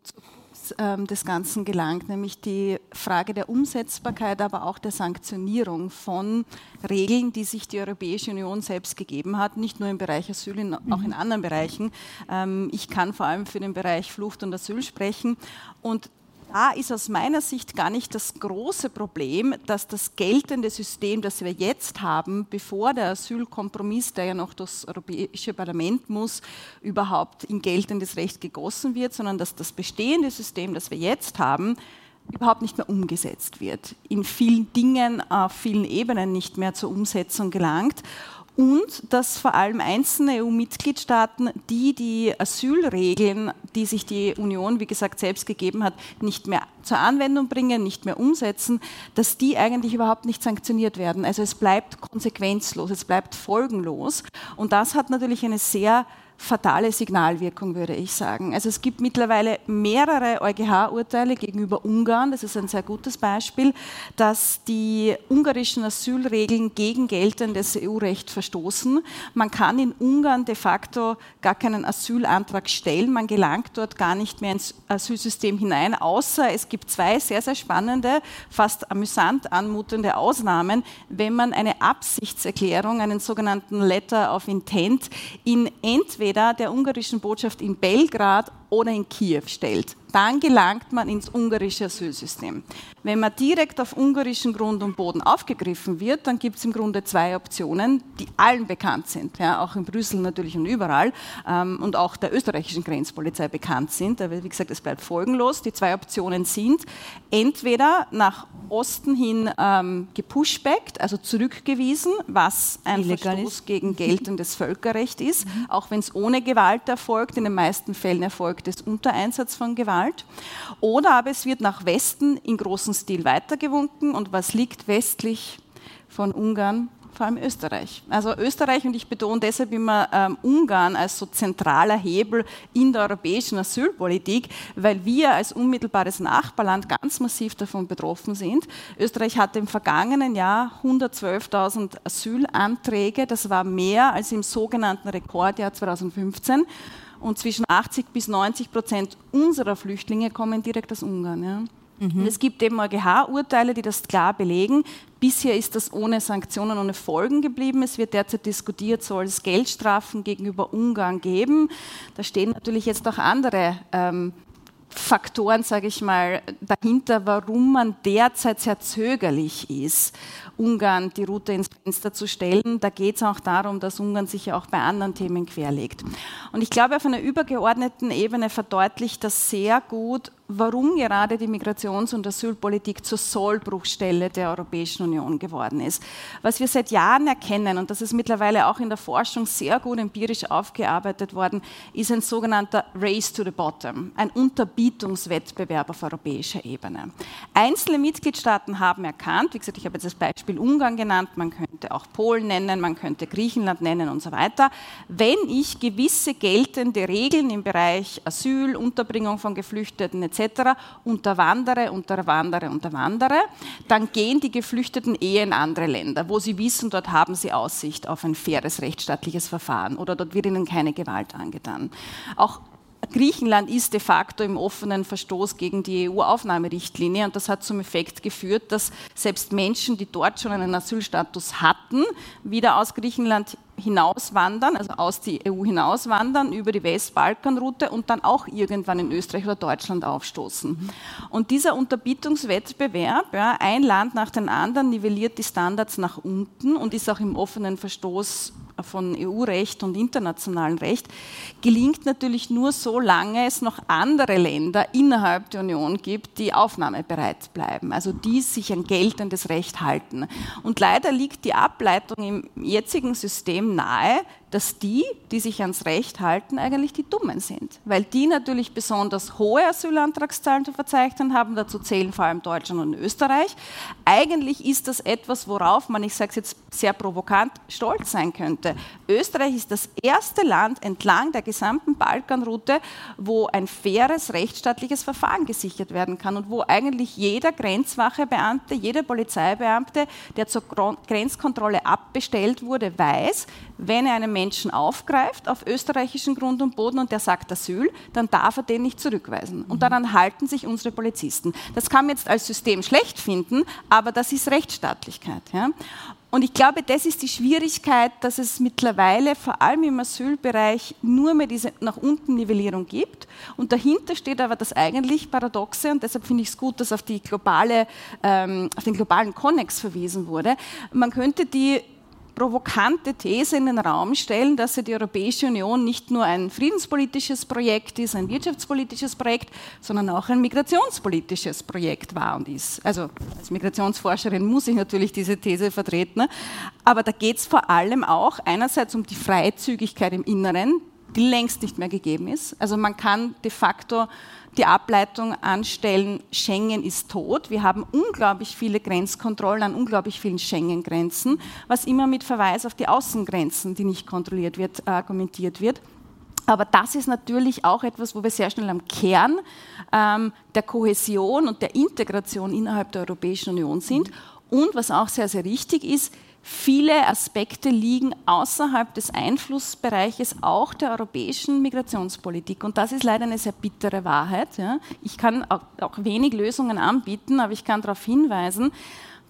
ähm, des Ganzen gelangt, nämlich die Frage der Umsetzbarkeit, aber auch der Sanktionierung von Regeln, die sich die Europäische Union selbst gegeben hat, nicht nur im Bereich Asyl, in, auch in mhm. anderen Bereichen. Ähm, ich kann vor allem für den Bereich Flucht und Asyl sprechen. Und da ist aus meiner Sicht gar nicht das große Problem, dass das geltende System, das wir jetzt haben, bevor der Asylkompromiss, der ja noch das Europäische Parlament muss, überhaupt in geltendes Recht gegossen wird, sondern dass das bestehende System, das wir jetzt haben, überhaupt nicht mehr umgesetzt wird, in vielen Dingen auf vielen Ebenen nicht mehr zur Umsetzung gelangt und dass vor allem einzelne EU-Mitgliedstaaten, die die Asylregeln, die sich die Union, wie gesagt, selbst gegeben hat, nicht mehr zur Anwendung bringen, nicht mehr umsetzen, dass die eigentlich überhaupt nicht sanktioniert werden. Also es bleibt konsequenzlos, es bleibt folgenlos. Und das hat natürlich eine sehr fatale Signalwirkung, würde ich sagen. Also es gibt mittlerweile mehrere EuGH-Urteile gegenüber Ungarn, das ist ein sehr gutes Beispiel, dass die ungarischen Asylregeln gegen geltendes EU-Recht verstoßen. Man kann in Ungarn de facto gar keinen Asylantrag stellen, man gelangt dort gar nicht mehr ins Asylsystem hinein, außer es gibt zwei sehr, sehr spannende, fast amüsant anmutende Ausnahmen, wenn man eine Absichtserklärung, einen sogenannten Letter of Intent in entweder entweder der ungarischen Botschaft in Belgrad oder in Kiew stellt dann gelangt man ins ungarische Asylsystem. Wenn man direkt auf ungarischem Grund und Boden aufgegriffen wird, dann gibt es im Grunde zwei Optionen, die allen bekannt sind, ja, auch in Brüssel natürlich und überall ähm, und auch der österreichischen Grenzpolizei bekannt sind. Aber wie gesagt, es bleibt folgenlos. Die zwei Optionen sind entweder nach Osten hin ähm, gepushbackt, also zurückgewiesen, was ein Illegal Verstoß ist. gegen geltendes Völkerrecht ist, mhm. auch wenn es ohne Gewalt erfolgt. In den meisten Fällen erfolgt es unter Einsatz von Gewalt. Gewalt. Oder aber es wird nach Westen in großem Stil weitergewunken. Und was liegt westlich von Ungarn? vor allem Österreich. Also Österreich, und ich betone deshalb immer ähm, Ungarn als so zentraler Hebel in der europäischen Asylpolitik, weil wir als unmittelbares Nachbarland ganz massiv davon betroffen sind. Österreich hatte im vergangenen Jahr 112.000 Asylanträge. Das war mehr als im sogenannten Rekordjahr 2015 und zwischen 80 bis 90 Prozent unserer Flüchtlinge kommen direkt aus Ungarn. Ja. Mhm. es gibt eben EuGH-Urteile, die das klar belegen. Bisher ist das ohne Sanktionen, ohne Folgen geblieben. Es wird derzeit diskutiert, soll es Geldstrafen gegenüber Ungarn geben. Da stehen natürlich jetzt auch andere ähm, Faktoren, sage ich mal, dahinter, warum man derzeit sehr zögerlich ist, Ungarn die Route ins Fenster zu stellen. Da geht es auch darum, dass Ungarn sich ja auch bei anderen Themen querlegt. Und ich glaube, auf einer übergeordneten Ebene verdeutlicht das sehr gut, warum gerade die Migrations- und Asylpolitik zur Sollbruchstelle der Europäischen Union geworden ist. Was wir seit Jahren erkennen, und das ist mittlerweile auch in der Forschung sehr gut empirisch aufgearbeitet worden, ist ein sogenannter Race to the Bottom, ein Unterbietungswettbewerb auf europäischer Ebene. Einzelne Mitgliedstaaten haben erkannt, wie gesagt, ich habe jetzt das Beispiel Ungarn genannt, man könnte auch Polen nennen, man könnte Griechenland nennen und so weiter, wenn ich gewisse geltende Regeln im Bereich Asyl, Unterbringung von Geflüchteten etc etc. unterwandere, unterwandere, unterwandere, dann gehen die Geflüchteten eher in andere Länder, wo sie wissen, dort haben sie Aussicht auf ein faires rechtsstaatliches Verfahren oder dort wird ihnen keine Gewalt angetan. Auch Griechenland ist de facto im offenen Verstoß gegen die EU-Aufnahmerichtlinie und das hat zum Effekt geführt, dass selbst Menschen, die dort schon einen Asylstatus hatten, wieder aus Griechenland hinauswandern, also aus die EU hinauswandern über die Westbalkanroute und dann auch irgendwann in Österreich oder Deutschland aufstoßen. Und dieser Unterbietungswettbewerb, ja, ein Land nach dem anderen nivelliert die Standards nach unten und ist auch im offenen Verstoß von EU-Recht und internationalem Recht, gelingt natürlich nur so lange es noch andere Länder innerhalb der Union gibt, die aufnahmebereit bleiben, also die sich ein geltendes Recht halten. Und leider liegt die Ableitung im jetzigen System nahe, dass die, die sich ans Recht halten, eigentlich die Dummen sind. Weil die natürlich besonders hohe Asylantragszahlen zu verzeichnen haben, dazu zählen vor allem Deutschland und Österreich. Eigentlich ist das etwas, worauf man, ich sage es jetzt sehr provokant, stolz sein könnte. Österreich ist das erste Land entlang der gesamten Balkanroute, wo ein faires rechtsstaatliches Verfahren gesichert werden kann und wo eigentlich jeder Grenzwachebeamte, jeder Polizeibeamte, der zur Grenzkontrolle abbestellt wurde, weiß, wenn er einen Menschen aufgreift auf österreichischen Grund und Boden und der sagt Asyl, dann darf er den nicht zurückweisen. Und daran halten sich unsere Polizisten. Das kann man jetzt als System schlecht finden, aber das ist Rechtsstaatlichkeit. Ja? Und ich glaube, das ist die Schwierigkeit, dass es mittlerweile vor allem im Asylbereich nur mehr diese nach unten Nivellierung gibt. Und dahinter steht aber das eigentlich Paradoxe, und deshalb finde ich es gut, dass auf, globale, ähm, auf den globalen Konnex verwiesen wurde. Man könnte die provokante These in den Raum stellen, dass die Europäische Union nicht nur ein friedenspolitisches Projekt ist, ein wirtschaftspolitisches Projekt, sondern auch ein migrationspolitisches Projekt war und ist. Also als Migrationsforscherin muss ich natürlich diese These vertreten, aber da geht es vor allem auch einerseits um die Freizügigkeit im Inneren, die längst nicht mehr gegeben ist. Also man kann de facto die Ableitung anstellen, Schengen ist tot. Wir haben unglaublich viele Grenzkontrollen an unglaublich vielen Schengen-Grenzen, was immer mit Verweis auf die Außengrenzen, die nicht kontrolliert wird, argumentiert wird. Aber das ist natürlich auch etwas, wo wir sehr schnell am Kern ähm, der Kohäsion und der Integration innerhalb der Europäischen Union sind. Und was auch sehr, sehr richtig ist, Viele Aspekte liegen außerhalb des Einflussbereiches auch der europäischen Migrationspolitik. Und das ist leider eine sehr bittere Wahrheit. Ja. Ich kann auch, wenig Lösungen anbieten, aber ich kann darauf hinweisen,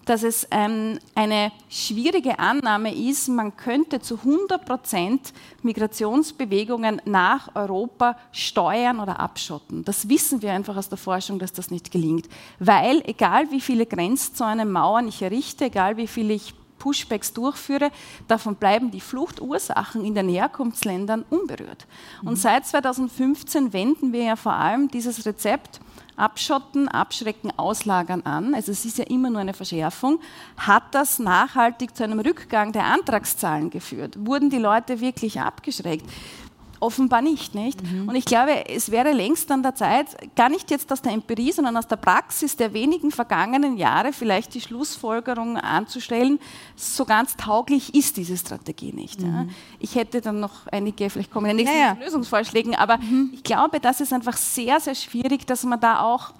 dass es ähm, eine schwierige Annahme ist, man könnte zu 100 Prozent Migrationsbewegungen nach Europa steuern oder abschotten. Das wissen wir einfach aus der Forschung, dass das nicht gelingt. Weil egal wie viele Grenzzäune, Mauern ich errichte, egal wie viele ich Pushbacks durchführe, davon bleiben die Fluchtursachen in den Herkunftsländern unberührt. Und mhm. seit 2015 wenden wir ja vor allem dieses Rezept Abschotten, Abschrecken, Auslagern an, also es ist ja immer nur eine Verschärfung, hat das nachhaltig zu einem Rückgang der Antragszahlen geführt? Wurden die Leute wirklich abgeschreckt? Offenbar nicht, nicht? Mhm. Und ich glaube, es wäre längst an der Zeit, gar nicht jetzt aus der Empirie, sondern aus der Praxis der wenigen vergangenen Jahre vielleicht die Schlussfolgerung anzustellen, so ganz tauglich ist diese Strategie nicht. Mhm. Ja. Ich hätte dann noch einige, vielleicht kommen in den nächsten naja. Lösungsvorschlägen, aber mhm. ich glaube, das ist einfach sehr, sehr schwierig, dass man da auch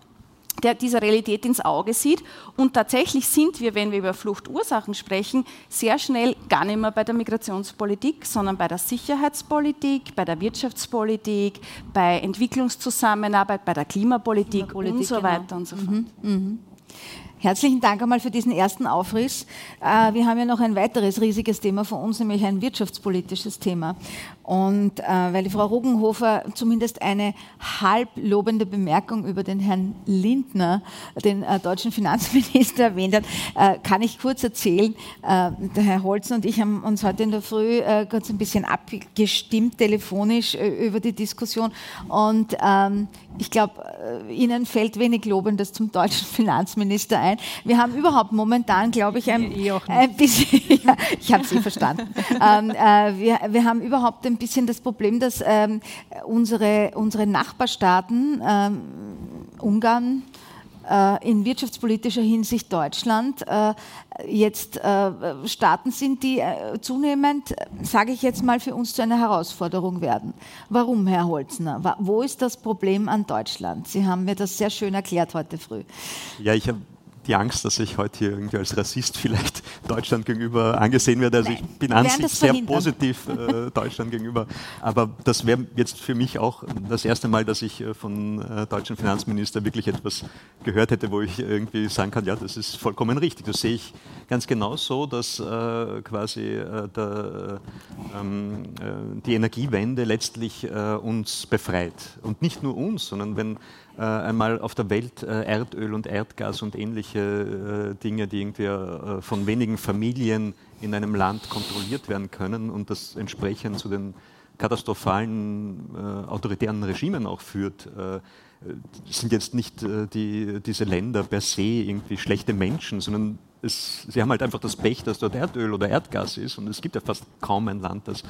der dieser Realität ins Auge sieht. Und tatsächlich sind wir, wenn wir über Fluchtursachen sprechen, sehr schnell gar nicht mehr bei der Migrationspolitik, sondern bei der Sicherheitspolitik, bei der Wirtschaftspolitik, bei Entwicklungszusammenarbeit, bei der Klimapolitik, Klimapolitik und so genau. weiter und so fort. Mhm. Mhm. Herzlichen Dank einmal für diesen ersten Aufriss. Äh, wir haben ja noch ein weiteres riesiges Thema vor uns, nämlich ein wirtschaftspolitisches Thema. Und äh, weil die Frau Rugenhofer zumindest eine halblobende Bemerkung über den Herrn Lindner, den äh, deutschen Finanzminister, erwähnt hat, äh, kann ich kurz erzählen. Äh, der Herr Holzen und ich haben uns heute in der Früh äh, kurz ein bisschen abgestimmt, telefonisch äh, über die Diskussion. Und ähm, ich glaube, Ihnen fällt wenig Lobendes zum deutschen Finanzminister ein. Wir haben überhaupt momentan, glaube ich, ein, ein bisschen, ja, ich habe Sie verstanden. ähm, wir, wir haben überhaupt ein ein bisschen das Problem, dass ähm, unsere, unsere Nachbarstaaten, ähm, Ungarn, äh, in wirtschaftspolitischer Hinsicht Deutschland äh, jetzt äh, Staaten sind, die äh, zunehmend, sage ich jetzt mal, für uns zu einer Herausforderung werden. Warum, Herr Holzner? Wo ist das Problem an Deutschland? Sie haben mir das sehr schön erklärt heute früh. Ja, ich habe die Angst, dass ich heute hier irgendwie als Rassist vielleicht Deutschland gegenüber angesehen werde. Also ich bin an sich sehr positiv äh, Deutschland gegenüber. Aber das wäre jetzt für mich auch das erste Mal, dass ich äh, von äh, deutschen Finanzminister wirklich etwas gehört hätte, wo ich irgendwie sagen kann, ja, das ist vollkommen richtig. Das sehe ich ganz genau so, dass äh, quasi äh, der, ähm, äh, die Energiewende letztlich uns befreit. Und nicht nur uns, sondern wenn einmal auf der Welt äh, Erdöl und Erdgas und ähnliche äh, Dinge, die irgendwie äh, von wenigen Familien in einem Land kontrolliert werden können und das entsprechend zu den katastrophalen äh, autoritären Regimen auch führt, äh, sind jetzt nicht die, diese Länder per se irgendwie schlechte Menschen, sondern es, sie haben halt einfach das Pech, dass dort Erdöl oder Erdgas ist und es gibt ja fast kaum ein Land, das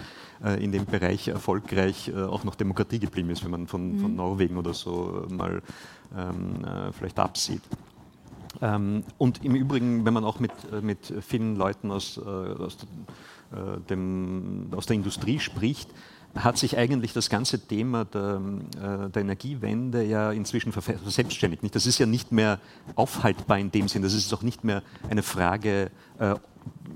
äh, in dem Bereich erfolgreich äh, auch noch Demokratie geblieben ist, wenn man von, mhm. von Norwegen oder so mal ähm, äh, vielleicht absieht. Ähm, und im Übrigen, wenn man auch mit, äh, mit vielen Leuten aus, äh, aus, äh, dem, aus der Industrie spricht, hat sich eigentlich das ganze Thema der, äh, der Energiewende ja inzwischen verselbstständigt. Das ist ja nicht mehr aufhaltbar in dem Sinn, das ist auch nicht mehr eine Frage äh,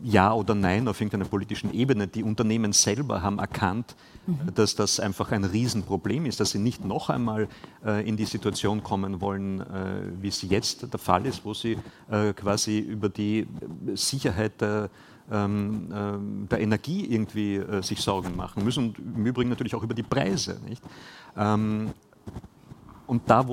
ja oder nein auf irgendeiner politischen Ebene. Die Unternehmen selber haben erkannt, mhm. dass das einfach ein Riesenproblem ist, dass sie nicht noch einmal äh, in die Situation kommen wollen, äh, wie es jetzt der Fall ist, wo sie äh, quasi über die Sicherheit der ähm, ähm, der Energie irgendwie äh, sich Sorgen machen müssen und im Übrigen natürlich auch über die Preise. Nicht? Ähm, und da,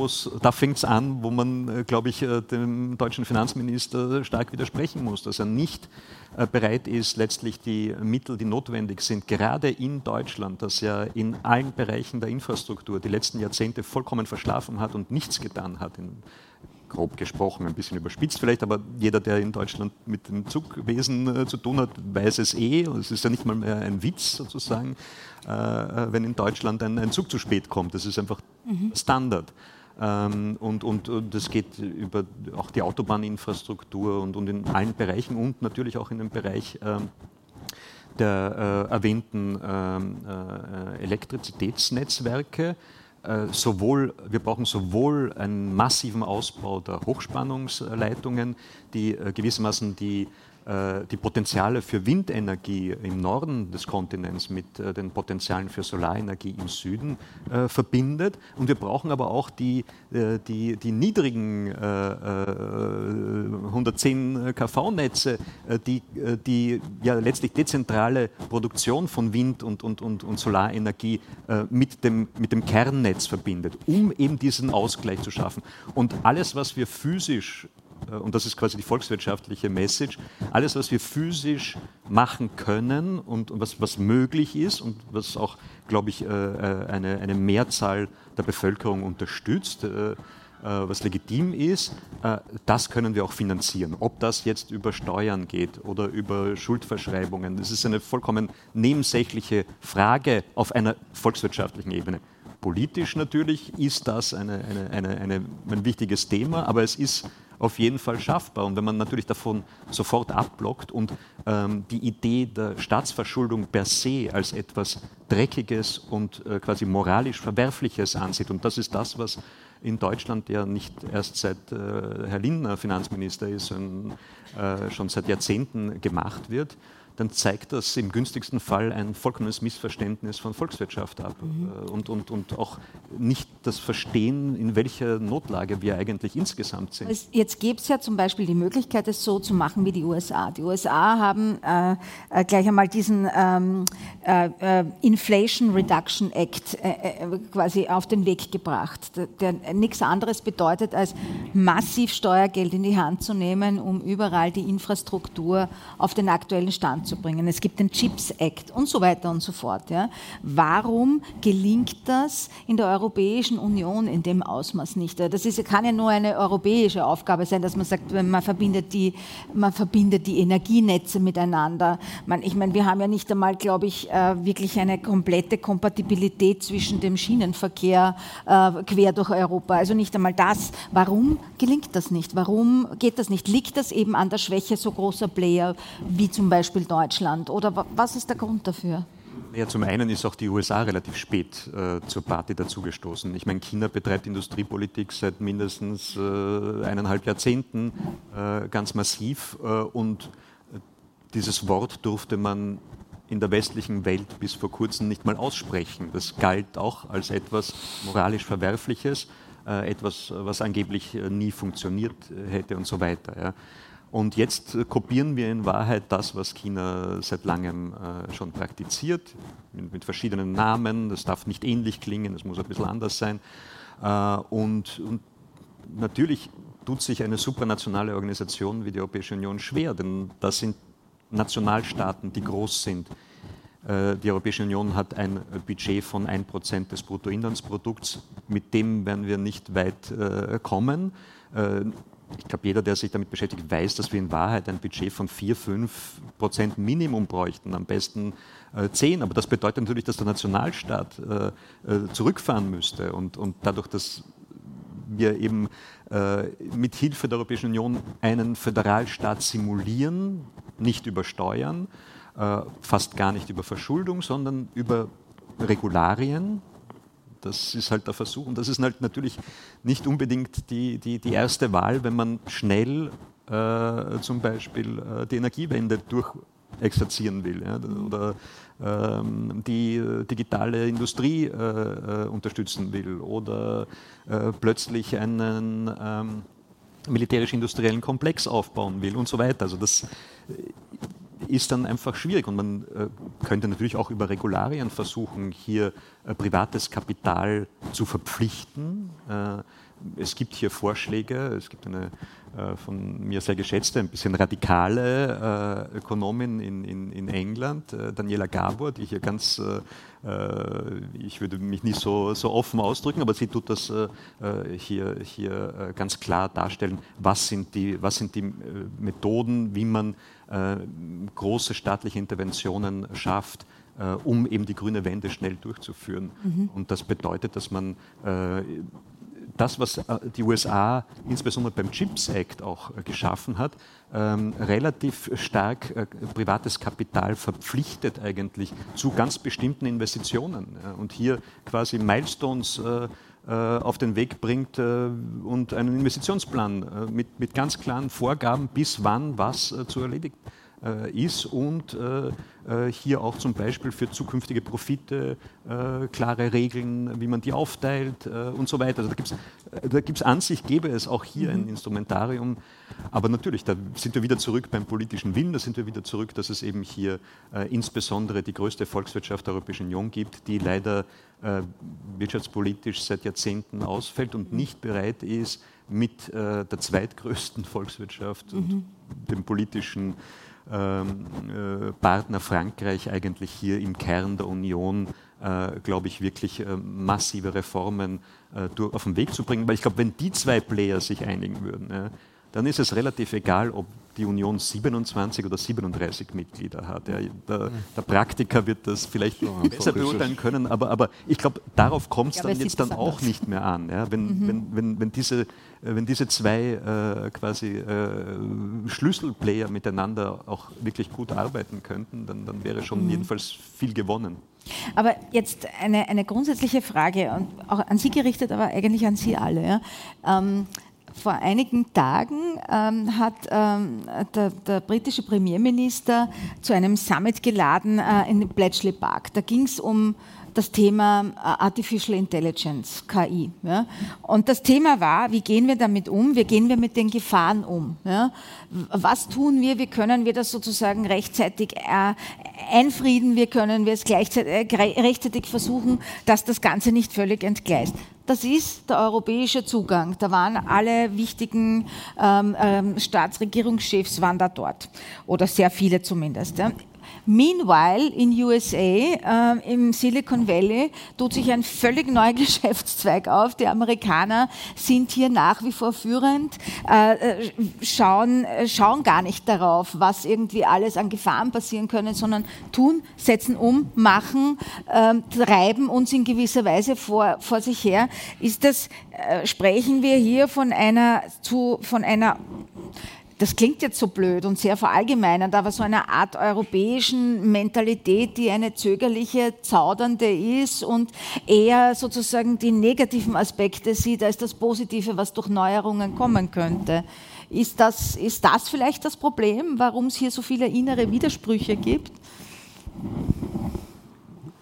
da fängt es an, wo man, äh, glaube ich, äh, dem deutschen Finanzminister stark widersprechen muss, dass er nicht äh, bereit ist, letztlich die Mittel, die notwendig sind, gerade in Deutschland, das ja in allen Bereichen der Infrastruktur die letzten Jahrzehnte vollkommen verschlafen hat und nichts getan hat, in grob gesprochen, ein bisschen überspitzt vielleicht, aber jeder, der in Deutschland mit dem Zugwesen äh, zu tun hat, weiß es eh. Es ist ja nicht mal mehr ein Witz sozusagen, äh, äh, wenn in Deutschland ein, ein, Zug zu spät kommt. Das ist einfach mhm. Standard. Ähm, und, und, und, das geht über auch die Autobahninfrastruktur und, und, in allen Bereichen und natürlich auch in dem Bereich ähm, der äh, erwähnten ähm, äh, Elektrizitätsnetzwerke sowohl, wir brauchen sowohl einen massiven Ausbau der Hochspannungsleitungen, die äh, gewissermaßen die äh, die Potenziale für Windenergie im Norden des Kontinents mit äh, den Potenzialen für Solarenergie im Süden äh, verbindet. Und wir brauchen aber auch die, die, die niedrigen 110 kV-Netze, die, die ja letztlich dezentrale Produktion von Wind- und, und, und, und Solarenergie mit, dem, mit dem Kernnetz verbindet, um eben diesen Ausgleich zu schaffen. Und alles, was wir physisch äh, und das ist quasi die volkswirtschaftliche Message, alles, was wir physisch machen können und, was, was möglich ist und was auch, glaube ich, äh, äh, eine, eine Mehrzahl der Bevölkerung unterstützt, was legitim ist, das können wir auch finanzieren. Ob das jetzt über Steuern geht oder über Schuldverschreibungen, das ist eine vollkommen nebensächliche Frage auf einer volkswirtschaftlichen Ebene. Politisch natürlich ist das eine, eine, eine ein wichtiges Thema, aber es ist auf jeden Fall schaffbar. Und wenn man natürlich davon sofort abblockt und ähm, die Idee der Staatsverschuldung per se als etwas Dreckiges und äh, quasi moralisch Verwerfliches ansieht, und das ist das, was in Deutschland ja nicht erst seit äh, Herr Lindner Finanzminister ist, sondern äh, schon seit Jahrzehnten gemacht wird, dann zeigt das im günstigsten Fall ein vollkommenes Missverständnis von Volkswirtschaft ab mhm. Äh, und, und, und auch nicht das Verstehen, in welcher Notlage wir eigentlich insgesamt sind. Jetzt gäbe es ja zum Beispiel die Möglichkeit, es so zu machen wie die USA. Die USA haben äh, äh, gleich einmal diesen ähm, äh, äh Inflation Reduction Act äh, quasi auf den Weg gebracht, der, der nichts anderes bedeutet, als massiv Steuergeld in die Hand zu nehmen, um überall die Infrastruktur auf den aktuellen Stand zu. Es gibt den Chips Act und so weiter und so fort. Ja. Warum gelingt das in der Europäischen Union in dem Ausmaß nicht? Das ist, kann ja nur eine europäische Aufgabe sein, dass man sagt, man verbindet die, man verbindet die Energienetze miteinander. Man, ich meine, wir haben ja nicht einmal, glaube ich, äh, wirklich eine komplette Kompatibilität zwischen dem Schienenverkehr äh, quer durch Europa. Also nicht einmal das. Warum gelingt das nicht? Warum geht das nicht? Liegt das eben an der Schwäche so großer Player wie zum Beispiel Deutschland? Oder was ist der Grund dafür? Ja, zum einen ist auch die USA relativ spät äh, zur Party dazugestoßen. Ich meine, China betreibt Industriepolitik seit mindestens äh, eineinhalb Jahrzehnten äh, ganz massiv äh, und dieses Wort durfte man in der westlichen Welt bis vor kurzem nicht mal aussprechen. Das galt auch als etwas moralisch Verwerfliches, äh, etwas, was angeblich äh, nie funktioniert hätte und so weiter. Ja. Und jetzt kopieren wir in Wahrheit das, was China seit langem äh, schon praktiziert, mit, verschiedenen Namen. Das darf nicht ähnlich klingen, das muss ein bisschen anders sein. Äh, und, und, natürlich tut sich eine supranationale Organisation wie die Europäische Union schwer, denn das sind Nationalstaaten, die groß sind. Äh, die Europäische Union hat ein Budget von 1% des Bruttoinlandsprodukts. Mit dem werden wir nicht weit äh, kommen. Ich glaube, jeder, der sich damit beschäftigt, weiß, dass wir in Wahrheit ein Budget von 4, 5 Prozent Minimum bräuchten, am besten äh, 10. Aber das bedeutet natürlich, dass der Nationalstaat äh, äh, zurückfahren müsste. Und, und dadurch, dass wir eben äh, mit Hilfe der Europäischen Union einen Föderalstaat simulieren, nicht übersteuern, äh, fast gar nicht über Verschuldung, sondern über Regularien, das ist halt der Versuch. Und das ist halt natürlich nicht unbedingt die, die, die erste Wahl, wenn man schnell äh, zum Beispiel äh, die Energiewende durchexerzieren will ja, oder ähm, die digitale Industrie äh, äh unterstützen will oder äh, plötzlich einen ähm, militärisch-industriellen Komplex aufbauen will und so weiter. Also das ist dann einfach schwierig und man äh, könnte natürlich auch über Regularien versuchen, hier äh, privates Kapital zu verpflichten. Äh, es gibt hier Vorschläge, es gibt eine von mir sehr geschätzte, ein bisschen radikale Ökonomin in, in, in England, Daniela Gabor, die hier ganz, ich würde mich nicht so, so offen ausdrücken, aber sie tut das hier, hier ganz klar darstellen, was sind die, was sind die Methoden, wie man große staatliche Interventionen schafft, um eben die grüne Wende schnell durchzuführen. Mhm. Und das bedeutet, dass man das, was äh, die USA insbesondere beim CHIPS Act auch äh, geschaffen hat, ähm, relativ stark äh, privates Kapital verpflichtet eigentlich zu ganz bestimmten Investitionen und hier quasi Milestones auf den Weg bringt und einen Investitionsplan mit, mit ganz klaren Vorgaben, bis wann was zu erledigen ist und äh, hier auch zum Beispiel für zukünftige Profite äh, klare Regeln, wie man die aufteilt äh, und so weiter. Also da gibt es an sich, gäbe es auch hier mhm. ein Instrumentarium, aber natürlich, da sind wir wieder zurück beim politischen Willen, da sind wir wieder zurück, dass es eben hier äh, insbesondere die größte Volkswirtschaft der Europäischen Union gibt, die leider äh, wirtschaftspolitisch seit Jahrzehnten ausfällt und nicht bereit ist, mit äh, der zweitgrößten Volkswirtschaft mhm. und dem politischen ähm, äh, Partner Frankreich eigentlich hier im Kern der Union, äh, glaube ich, wirklich äh, massive Reformen durch, auf den Weg zu bringen. Weil ich glaube, wenn die zwei Player sich einigen würden, ja, dann ist es relativ egal, ob die Union 27 oder 37 Mitglieder hat. Ja, der, der, Praktiker wird das vielleicht oh, besser beurteilen können, aber, aber ich glaube, darauf kommt es dann jetzt dann auch nicht mehr an. Ja, wenn, mhm. wenn, wenn, wenn, diese, wenn diese zwei äh, quasi äh, Schlüsselplayer miteinander auch wirklich gut arbeiten könnten, dann, dann wäre schon mhm. jedenfalls viel gewonnen. Aber jetzt eine, eine grundsätzliche Frage, und auch an Sie gerichtet, aber eigentlich an Sie alle. Ja. Ähm, vor einigen Tagen ähm, hat ähm, der, der, britische Premierminister zu einem Summit geladen äh, in Bletchley Park. Da ging es um das Thema äh, Artificial Intelligence, KI. Ja? Und das Thema war, wie gehen wir damit um? Wie gehen wir mit den Gefahren um? Ja? Was tun wir? Wie können wir das sozusagen rechtzeitig äh, einfrieden? Wie können wir es gleichzeitig, äh, rechtzeitig versuchen, dass das Ganze nicht völlig entgleist? Das ist der europäische Zugang. Da waren alle wichtigen ähm, ähm, Staatsregierungschefs waren da dort oder sehr viele zumindest. Ja. Meanwhile in USA, äh, im Silicon Valley, tut sich ein völlig neuer Geschäftszweig auf. Die Amerikaner sind hier nach wie vor führend, äh, äh schauen, äh, schauen gar nicht darauf, was irgendwie alles an Gefahren passieren können, sondern tun, setzen um, machen, äh, treiben uns in gewisser Weise vor, vor sich her. Ist das, äh, sprechen wir hier von einer, zu, von einer das klingt jetzt so blöd und sehr verallgemeinert, aber so eine Art europäischen Mentalität, die eine zögerliche, zaudernde ist und eher sozusagen die negativen Aspekte sieht als das Positive, was durch Neuerungen kommen könnte. Ist das, ist das vielleicht das Problem, warum es hier so viele innere Widersprüche gibt?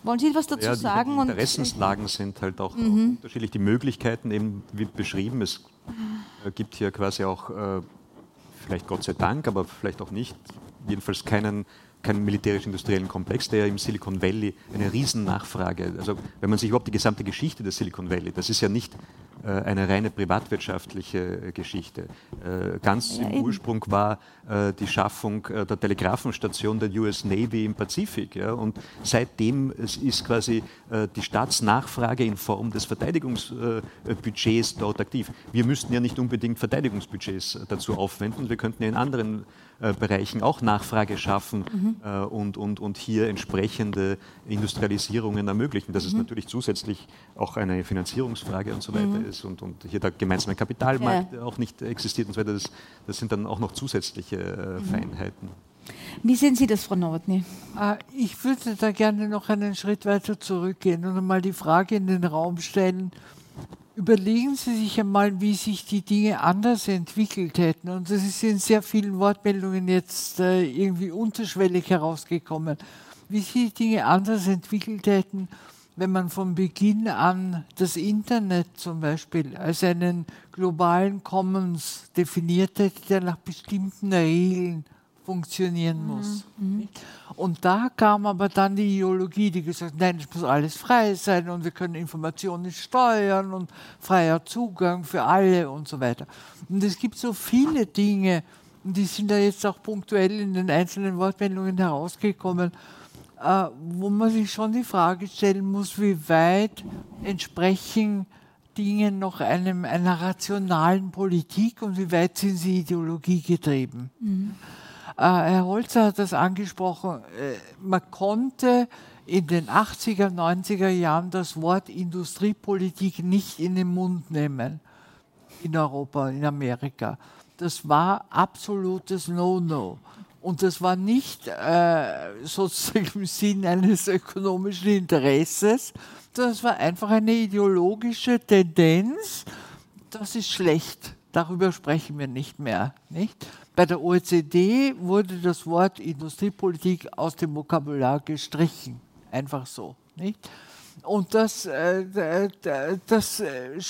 Wollen Sie etwas dazu ja, sagen? Die Interessenslagen sind halt auch mhm. unterschiedlich. Die Möglichkeiten eben wie beschrieben. Es gibt hier quasi auch äh, vielleicht Gott sei Dank, aber vielleicht auch nicht, jedenfalls keinen, keinen militärisch-industriellen Komplex, der ja im Silicon Valley eine Riesennachfrage, also wenn man sich überhaupt die gesamte Geschichte des Silicon Valley, das ist ja nicht äh, eine reine privatwirtschaftliche äh, Geschichte. Äh, ganz ja, im eben. Ursprung war die Schaffung der Telegrafenstation der US Navy im Pazifik. Und seitdem ist quasi die Staatsnachfrage in Form des Verteidigungsbudgets dort aktiv. Wir müssten ja nicht unbedingt Verteidigungsbudgets dazu aufwenden, wir könnten ja in anderen Bereichen auch Nachfrage schaffen mhm. Und, und, und hier entsprechende Industrialisierungen ermöglichen. Das ist mhm. natürlich zusätzlich auch eine Finanzierungsfrage und so weiter mhm. ist ist und, und hier der gemeinsame Kapitalmarkt ja. auch nicht existiert und so weiter. Das, das sind dann auch noch zusätzliche äh, mhm. Feinheiten. Wie sehen Sie das, Frau Nowotny? Äh, ich würde da gerne noch einen Schritt weiter zurückgehen und einmal die Frage in den Raum stellen. Überlegen Sie sich einmal, wie sich die Dinge anders entwickelt hätten. Und das ist in sehr vielen Wortmeldungen jetzt äh, irgendwie unterschwellig herausgekommen. Wie sich die Dinge anders entwickelt hätten wenn man von Beginn an das Internet zum Beispiel als einen globalen Commons definiert hätte, der nach bestimmten Regeln funktionieren mhm. muss. Mhm. Und da kam aber dann die Ideologie, die gesagt hat, nein, es muss alles frei sein und wir können Informationen steuern und freier Zugang für alle und so weiter. Und es gibt so viele Dinge, die sind da jetzt auch punktuell in den einzelnen Wortmeldungen herausgekommen, äh, wo man sich schon die Frage stellen muss, wie weit entsprechen Dinge noch einem, einer rationalen Politik und wie weit sind sie ideologiegetrieben. Mhm. Äh, Herr Holzer hat das angesprochen, äh, man konnte in den 80er, 90er Jahren das Wort Industriepolitik nicht in den Mund nehmen in Europa, in Amerika. Das war absolutes No-No. Und das war nicht äh, sozusagen im Sinn eines ökonomischen Interesses, es war einfach eine ideologische Tendenz. Das ist schlecht. Darüber sprechen wir nicht mehr. Nicht? Bei der OECD wurde das Wort Industriepolitik aus dem Vokabular gestrichen. Einfach so. Nicht? Und das, äh, das äh,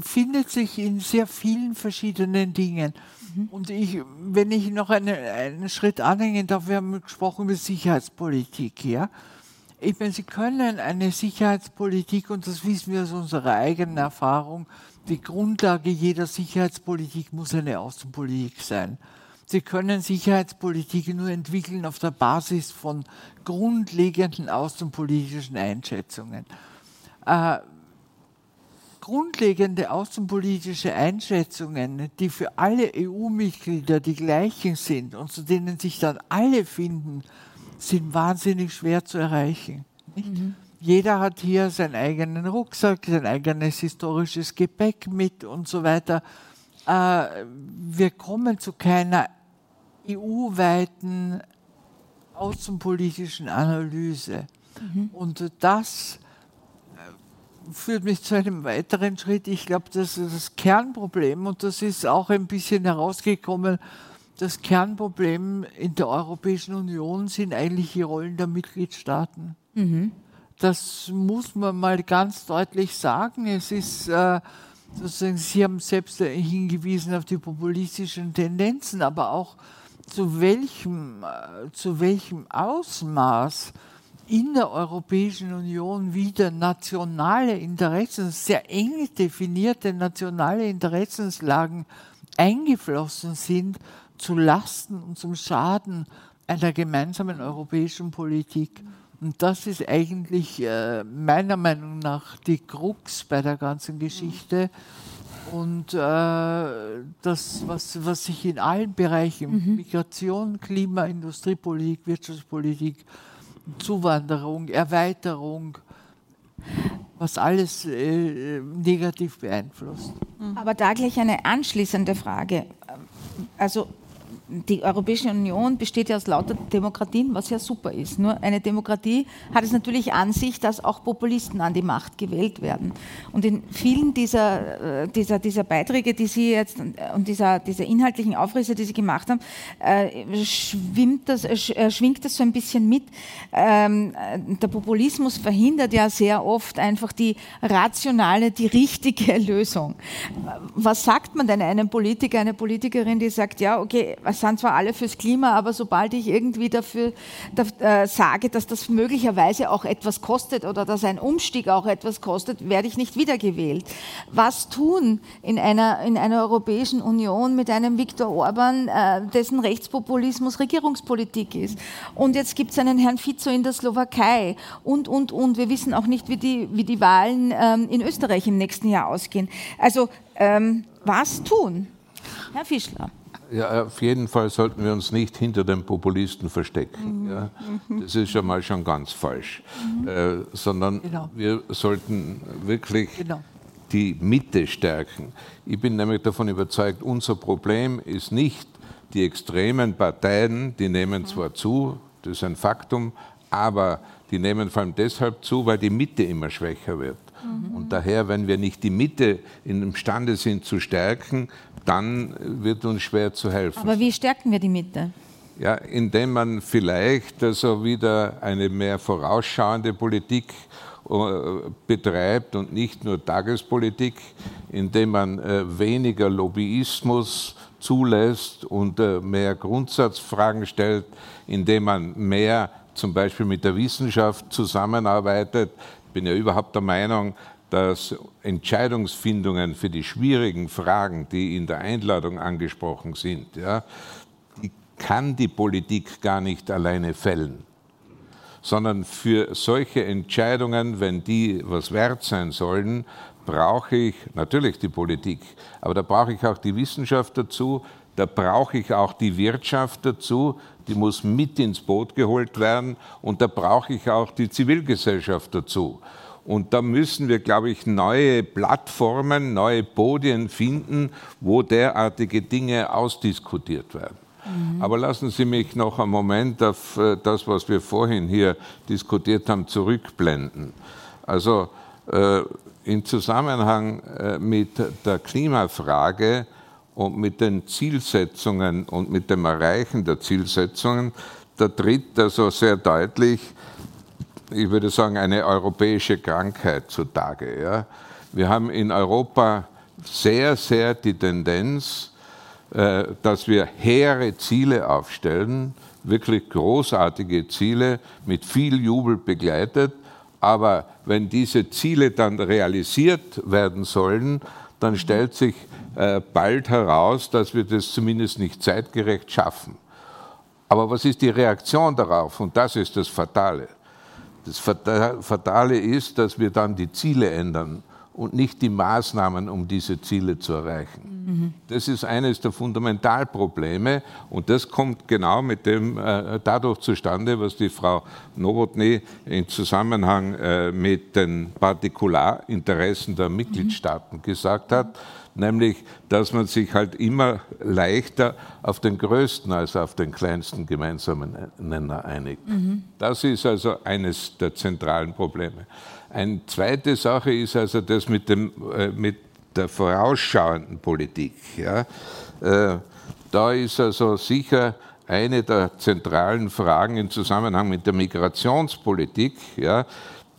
findet sich in sehr vielen verschiedenen Dingen. Mhm. Und ich, wenn ich noch eine, einen Schritt anhängen darf, wir haben gesprochen über Sicherheitspolitik, ja. Ich meine, Sie können eine Sicherheitspolitik, und das wissen wir aus unserer eigenen Erfahrung, die Grundlage jeder Sicherheitspolitik muss eine Außenpolitik sein. Sie können Sicherheitspolitik nur entwickeln auf der Basis von grundlegenden außenpolitischen Einschätzungen. Äh, grundlegende außenpolitische Einschätzungen, die für alle EU-Mitglieder die gleichen sind und zu denen sich dann alle finden, sind wahnsinnig schwer zu erreichen. Mhm. Jeder hat hier seinen eigenen Rucksack, sein eigenes historisches Gepäck mit und so weiter. Äh, wir kommen zu keiner EU-weiten außenpolitischen Analyse. Mhm. Und das führt mich zu einem weiteren Schritt. Ich glaube, das ist das Kernproblem und das ist auch ein bisschen herausgekommen. Das Kernproblem in der Europäischen Union sind eigentlich die Rollen der Mitgliedstaaten. Mhm. Das muss man mal ganz deutlich sagen. Es ist äh, sozusagen, Sie haben selbst hingewiesen auf die populistischen Tendenzen, aber auch zu welchem, äh, zu welchem Ausmaß in der Europäischen Union wieder nationale Interessen, sehr eng definierte nationale Interessenslagen eingeflossen sind zu Lasten und zum Schaden einer gemeinsamen europäischen Politik. Und das ist eigentlich äh, meiner Meinung nach die Krux bei der ganzen Geschichte. Und äh, das, was, was sich in allen Bereichen, mhm. Migration, Klima, Industriepolitik, Wirtschaftspolitik, Zuwanderung, Erweiterung, was alles äh, negativ beeinflusst. Aber da gleich eine anschließende Frage. Also die Europäische Union besteht ja aus lauter Demokratien, was ja super ist. Nur eine Demokratie hat es natürlich an sich, dass auch Populisten an die Macht gewählt werden. Und in vielen dieser, äh, dieser, dieser Beiträge, die Sie jetzt und dieser, dieser inhaltlichen Aufrisse, die Sie gemacht haben, äh, schwimmt das, äh, schwingt das so ein bisschen mit. Ähm, der Populismus verhindert ja sehr oft einfach die rationale, die richtige Lösung. Was sagt man denn einem Politiker, einer Politikerin, die sagt, ja, okay, was sind zwar alle fürs Klima, aber sobald ich irgendwie dafür da, äh, sage, dass das möglicherweise auch etwas kostet oder dass ein Umstieg auch etwas kostet, werde ich nicht wiedergewählt. Was tun in einer, in einer Europäischen Union mit einem Viktor Orban, äh, dessen Rechtspopulismus Regierungspolitik ist? Und jetzt gibt es einen Herrn Fico in der Slowakei und, und, und. Wir wissen auch nicht, wie die, wie die Wahlen ähm, in Österreich im nächsten Jahr ausgehen. Also, ähm, was tun? Herr Fischler. Ja, auf jeden Fall sollten wir uns nicht hinter den Populisten verstecken. Mhm. Ja. Das ist schon mal schon ganz falsch. Mhm. Äh, sondern genau. wir sollten wirklich genau. die Mitte stärken. Ich bin nämlich davon überzeugt, unser Problem ist nicht die extremen Parteien, die nehmen mhm. zwar zu, das ist ein Faktum, aber die nehmen vor allem deshalb zu, weil die Mitte immer schwächer wird. Mhm. Und daher, wenn wir nicht die Mitte imstande sind zu stärken, dann wird uns schwer zu helfen. Aber wie stärken wir die Mitte? Ja, indem man vielleicht also wieder eine mehr vorausschauende Politik äh, betreibt und nicht nur Tagespolitik, indem man äh, weniger Lobbyismus zulässt und äh, mehr Grundsatzfragen stellt, indem man mehr zum Beispiel mit der Wissenschaft zusammenarbeitet. Bin ja überhaupt der Meinung, dass Entscheidungsfindungen für die schwierigen Fragen, die in der Einladung angesprochen sind, ja, die kann die Politik gar nicht alleine fällen, sondern für solche Entscheidungen, wenn die was wert sein sollen, brauche ich natürlich die Politik, aber da brauche ich auch die Wissenschaft dazu, da brauche ich auch die Wirtschaft dazu, die muss mit ins Boot geholt werden und da brauche ich auch die Zivilgesellschaft dazu. Und da müssen wir, glaube ich, neue Plattformen, neue Podien finden, wo derartige Dinge ausdiskutiert werden. Mhm. Aber lassen Sie mich noch einen Moment auf äh, das, was wir vorhin hier diskutiert haben, zurückblenden. Also äh, im Zusammenhang äh, mit der Klimafrage und mit den Zielsetzungen und mit dem Erreichen der Zielsetzungen, da tritt also sehr deutlich ich würde sagen, eine europäische Krankheit zutage. Ja. Wir haben in Europa sehr, sehr die Tendenz, äh, dass wir hehre Ziele aufstellen, wirklich großartige Ziele mit viel Jubel begleitet. Aber wenn diese Ziele dann realisiert werden sollen, dann stellt sich äh, bald heraus, dass wir das zumindest nicht zeitgerecht schaffen. Aber was ist die Reaktion darauf? Und das ist das Fatale. Das Fatale ist, dass wir dann die Ziele ändern und nicht die Maßnahmen, um diese Ziele zu erreichen. Mhm. Das ist eines der Fundamentalprobleme und das kommt genau mit dem äh, dadurch zustande, was die Frau Nowotny im Zusammenhang äh, mit den Partikularinteressen der Mitgliedstaaten mhm. gesagt hat nämlich dass man sich halt immer leichter auf den größten als auf den kleinsten gemeinsamen Nenner einigt. Mhm. Das ist also eines der zentralen Probleme. Eine zweite Sache ist also das mit, dem, äh, mit der vorausschauenden Politik. Ja. Äh, da ist also sicher eine der zentralen Fragen im Zusammenhang mit der Migrationspolitik, ja,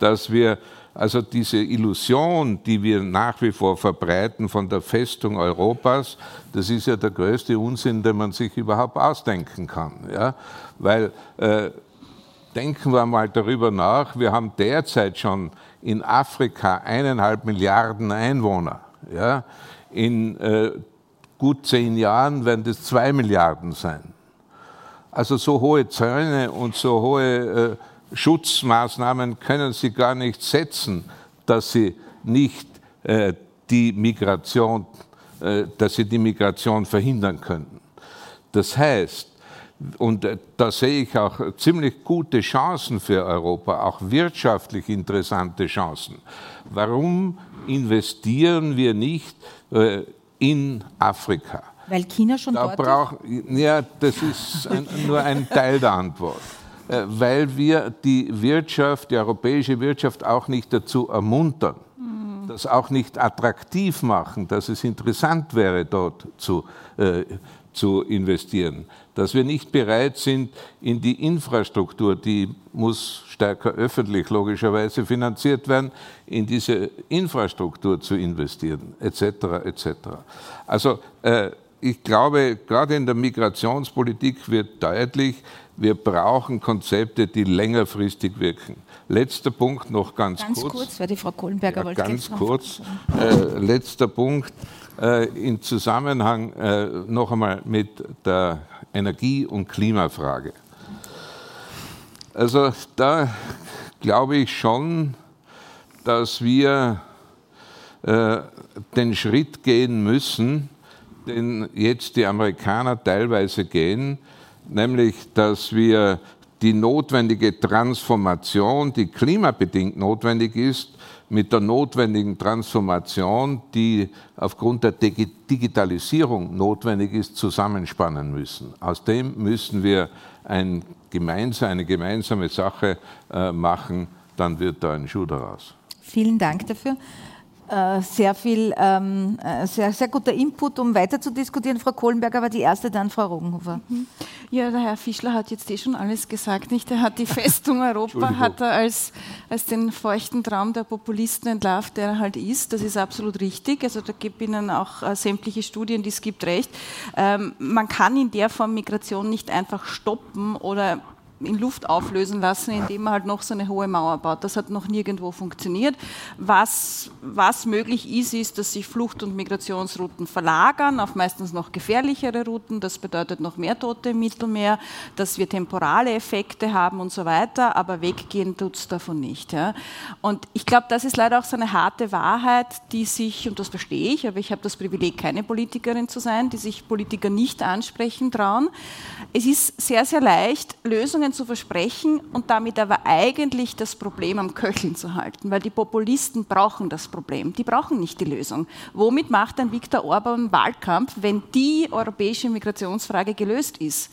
dass wir also diese Illusion, die wir nach wie vor verbreiten von der Festung Europas, das ist ja der größte Unsinn, den man sich überhaupt ausdenken kann. Ja? Weil äh, denken wir mal darüber nach, wir haben derzeit schon in Afrika eineinhalb Milliarden Einwohner. Ja? In äh, gut zehn Jahren werden das zwei Milliarden sein. Also so hohe Zäune und so hohe äh, Schutzmaßnahmen können sie gar nicht setzen, dass sie nicht äh, die Migration, äh, dass sie die Migration verhindern könnten. Das heißt, und äh, da sehe ich auch ziemlich gute Chancen für Europa, auch wirtschaftlich interessante Chancen. Warum investieren wir nicht äh, in Afrika? Weil China schon da dort brauch, ist? Ja, das ist ein, nur ein Teil der Antwort. Äh, weil wir die Wirtschaft, die europäische Wirtschaft auch nicht dazu ermuntern, mhm. das auch nicht attraktiv machen, dass es interessant wäre, dort zu, äh, zu investieren. Dass wir nicht bereit sind, in die Infrastruktur, die muss stärker öffentlich logischerweise finanziert werden, in diese Infrastruktur zu investieren, etc. etc. Also äh, ich glaube, gerade in der Migrationspolitik wird deutlich, wir brauchen Konzepte, die längerfristig wirken. Letzter Punkt noch ganz, ganz kurz. kurz, weil die Frau Kohlenberger ja, wollte Ganz kurz. Äh, letzter Punkt äh, in Zusammenhang äh, noch einmal mit der Energie- und Klimafrage. Also da glaube ich schon, dass wir äh, den Schritt gehen müssen, den jetzt die Amerikaner teilweise gehen, nämlich dass wir die notwendige Transformation, die klimabedingt notwendig ist, mit der notwendigen Transformation, die aufgrund der Digitalisierung notwendig ist, zusammenspannen müssen. Aus dem müssen wir ein gemeinsam, eine gemeinsame Sache äh, machen, dann wird da ein Schuh daraus. Vielen Dank dafür. Äh, sehr viel, ähm, äh, sehr, sehr guter Input, um weiter zu diskutieren. Frau Kohlenberger war die erste, dann Frau Rogenhofer. Mhm. Ja, der Herr Fischler hat jetzt eh schon alles gesagt, nicht? Er hat die Festung Europa hat er als, als den feuchten Traum der Populisten entlarvt, der er halt ist. Das ist absolut richtig. Also da gebe ich Ihnen auch äh, sämtliche Studien, die es gibt, recht. Ähm, man kann in der Form Migration nicht einfach stoppen oder in Luft auflösen lassen, indem man halt noch so eine hohe Mauer baut. Das hat noch nirgendwo funktioniert. Was, was möglich ist, ist, dass sich Flucht- und Migrationsrouten verlagern auf meistens noch gefährlichere Routen. Das bedeutet noch mehr Tote im Mittelmeer, dass wir temporale Effekte haben und so weiter, aber weggehen tut es davon nicht. Ja. Und ich glaube, das ist leider auch so eine harte Wahrheit, die sich, und das verstehe ich, aber ich habe das Privileg, keine Politikerin zu sein, die sich Politiker nicht ansprechen trauen. Es ist sehr, sehr leicht, Lösungen Lösungen zu versprechen und damit aber eigentlich das Problem am Köcheln zu halten, weil die Populisten brauchen das Problem, die brauchen nicht die Lösung. Womit macht ein Viktor Orban Wahlkampf, wenn die europäische Migrationsfrage gelöst ist?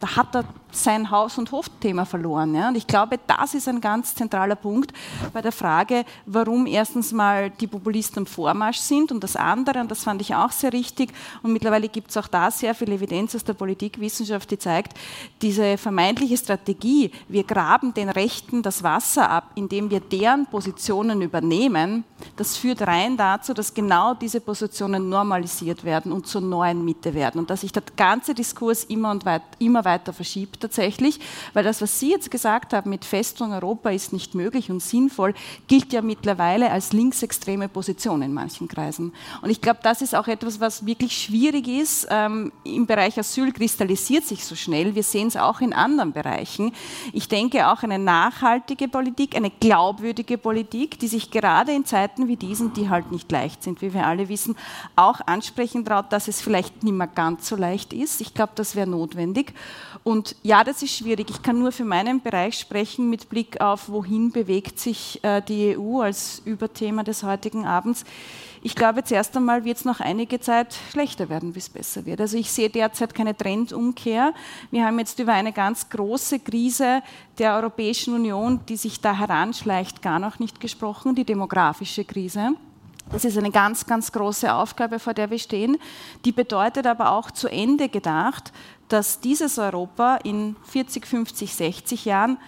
Da hat er sein Haus- und Hofthema verloren. Ja? Und ich glaube, das ist ein ganz zentraler Punkt bei der Frage, warum erstens mal die Populisten am Vormarsch sind und das andere, und das fand ich auch sehr richtig, und mittlerweile gibt es auch da sehr viel Evidenz aus der Politikwissenschaft, die zeigt, diese vermeintliche Strategie, wir graben den Rechten das Wasser ab, indem wir deren Positionen übernehmen, das führt rein dazu, dass genau diese Positionen normalisiert werden und zur neuen Mitte werden und dass sich der ganze Diskurs immer und weit, immer weiter verschiebt tatsächlich, weil das, was Sie jetzt gesagt haben mit Festung Europa ist nicht möglich und sinnvoll, gilt ja mittlerweile als linksextreme Position in manchen Kreisen. Und ich glaube, das ist auch etwas, was wirklich schwierig ist. Ähm, Im Bereich Asyl kristallisiert sich so schnell. Wir sehen es auch in anderen Bereichen. Ich denke auch eine nachhaltige Politik, eine glaubwürdige Politik, die sich gerade in Zeiten wie diesen, die halt nicht leicht sind, wie wir alle wissen, auch ansprechen traut, dass es vielleicht nicht mehr ganz so leicht ist. Ich glaube, das wäre notwendig. Und ja, das ist schwierig. Ich kann nur für meinen Bereich sprechen mit Blick auf, wohin bewegt sich äh, die EU als Überthema des heutigen Abends. Ich glaube, zuerst einmal wird es noch einige Zeit schlechter werden, bis es besser wird. Also ich sehe derzeit keine Trendumkehr. Wir haben jetzt über eine ganz große Krise der Europäischen Union, die sich da heranschleicht, gar noch nicht gesprochen, die demografische Krise. Das ist eine ganz, ganz große Aufgabe, vor der wir stehen. Die bedeutet aber auch zu Ende gedacht, dass dieses Europa in 40, 50, 60 Jahren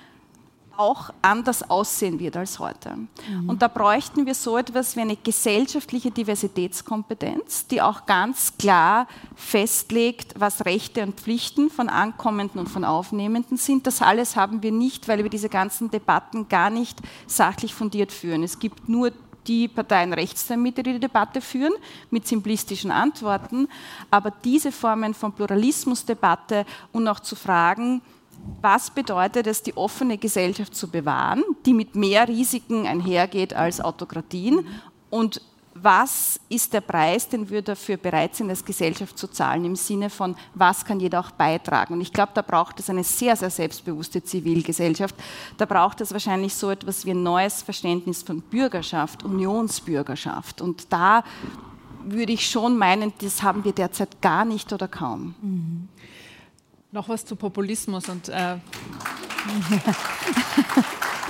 auch anders aussehen wird als heute. Mhm. Und da bräuchten wir so etwas wie eine gesellschaftliche Diversitätskompetenz, die auch ganz klar festlegt, was Rechte und Pflichten von Ankommenden und von Aufnehmenden sind. Das alles haben wir nicht, weil wir diese ganzen Debatten gar nicht sachlich fundiert führen. Es gibt nur die Parteien rechts der Mitte, die die Debatte führen, mit simplistischen Antworten. Aber diese Formen von Pluralismusdebatte und auch zu fragen, was bedeutet es, die offene Gesellschaft zu bewahren, die mit mehr Risiken einhergeht als Autokratien? Und was ist der Preis, den wir dafür bereit sind, als Gesellschaft zu zahlen, im Sinne von, was kann jeder auch beitragen? Und ich glaube, da braucht es eine sehr, sehr selbstbewusste Zivilgesellschaft. Da braucht es wahrscheinlich so etwas wie ein neues Verständnis von Bürgerschaft, Unionsbürgerschaft. Und da würde ich schon meinen, das haben wir derzeit gar nicht oder kaum. Mhm. Noch was zu Populismus und äh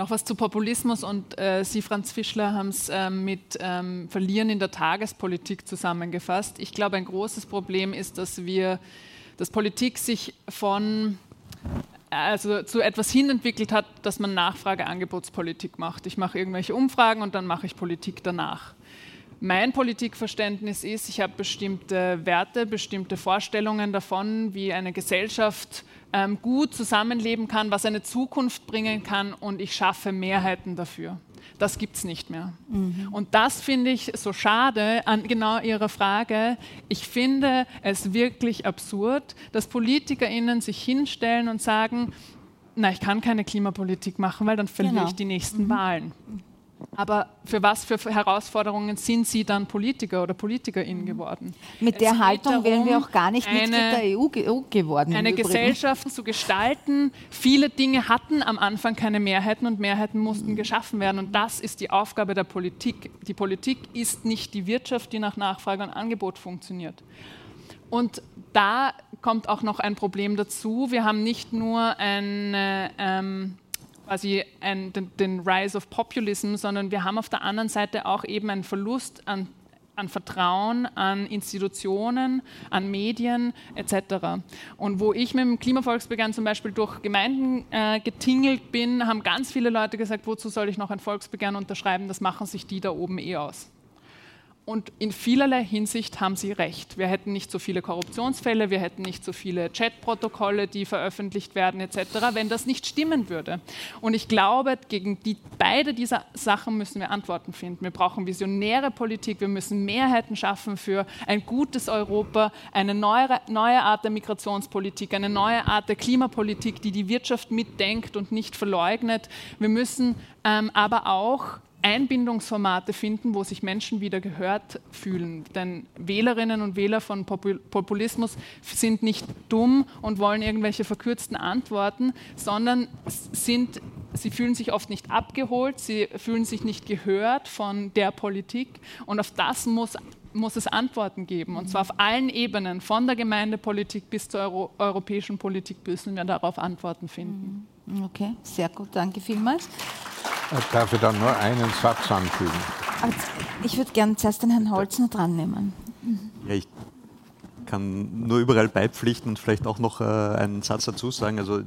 Noch was zu Populismus und äh, Sie, Franz Fischler, haben es äh, mit ähm, Verlieren in der Tagespolitik zusammengefasst. Ich glaube, ein großes Problem ist, dass wir, dass Politik sich von also zu etwas hin entwickelt hat, dass man Nachfrage-Angebotspolitik macht. Ich mache irgendwelche Umfragen und dann mache ich Politik danach. Mein Politikverständnis ist, ich habe bestimmte Werte, bestimmte Vorstellungen davon, wie eine Gesellschaft ähm, gut zusammenleben kann, was eine Zukunft bringen kann und ich schaffe Mehrheiten dafür. Das gibt es nicht mehr. Mhm. Und das finde ich so schade an genau Ihrer Frage. Ich finde es wirklich absurd, dass PolitikerInnen sich hinstellen und sagen, na, ich kann keine Klimapolitik machen, weil dann verliere genau. ich die nächsten mhm. Wahlen. Aber für was für Herausforderungen sind Sie dann Politiker oder PolitikerInnen geworden? Mit der Haltung darum, wären wir auch gar nicht eine, Mitglied der EU, EU geworden. Eine Gesellschaft zu gestalten. Viele Dinge hatten am Anfang keine Mehrheiten und Mehrheiten mussten mhm. geschaffen werden. Und das ist die Aufgabe der Politik. Die Politik ist nicht die Wirtschaft, die nach Nachfrage und Angebot funktioniert. Und da kommt auch noch ein Problem dazu. Wir haben nicht nur eine ähm, quasi ein, den, den Rise of Populism, sondern wir haben auf der anderen Seite auch eben einen Verlust an an Vertrauen an Institutionen, an Medien etc. Und wo ich mit dem Klimavolksbegehren zum Beispiel durch Gemeinden äh, getingelt bin, haben ganz viele Leute gesagt, wozu soll ich noch ein Volksbegehren unterschreiben, das machen sich die da oben eh aus. Und in vielerlei Hinsicht haben Sie recht. Wir hätten nicht so viele Korruptionsfälle, wir hätten nicht so viele Chatprotokolle, die veröffentlicht werden etc., wenn das nicht stimmen würde. Und ich glaube, gegen die, beide dieser Sachen müssen wir Antworten finden. Wir brauchen visionäre Politik, wir müssen Mehrheiten schaffen für ein gutes Europa, eine neue, neue Art der Migrationspolitik, eine neue Art der Klimapolitik, die die Wirtschaft mitdenkt und nicht verleugnet. Wir müssen ähm, aber auch Einbindungsformate finden, wo sich Menschen wieder gehört fühlen. Denn Wählerinnen und Wähler von Populismus sind nicht dumm und wollen irgendwelche verkürzten Antworten, sondern sind, sie fühlen sich oft nicht abgeholt, sie fühlen sich nicht gehört von der Politik. Und auf das muss muss es Antworten geben, und zwar auf allen Ebenen, von der Gemeindepolitik bis zur Euro europäischen Politik müssen wir darauf Antworten finden. Okay, sehr gut, danke vielmals. Darf ich dann nur einen Satz anfügen? Ich würde gerne zuerst den Herrn Holzner dran nehmen. Ja, ich kann nur überall beipflichten und vielleicht auch noch äh, einen Satz dazu sagen. Also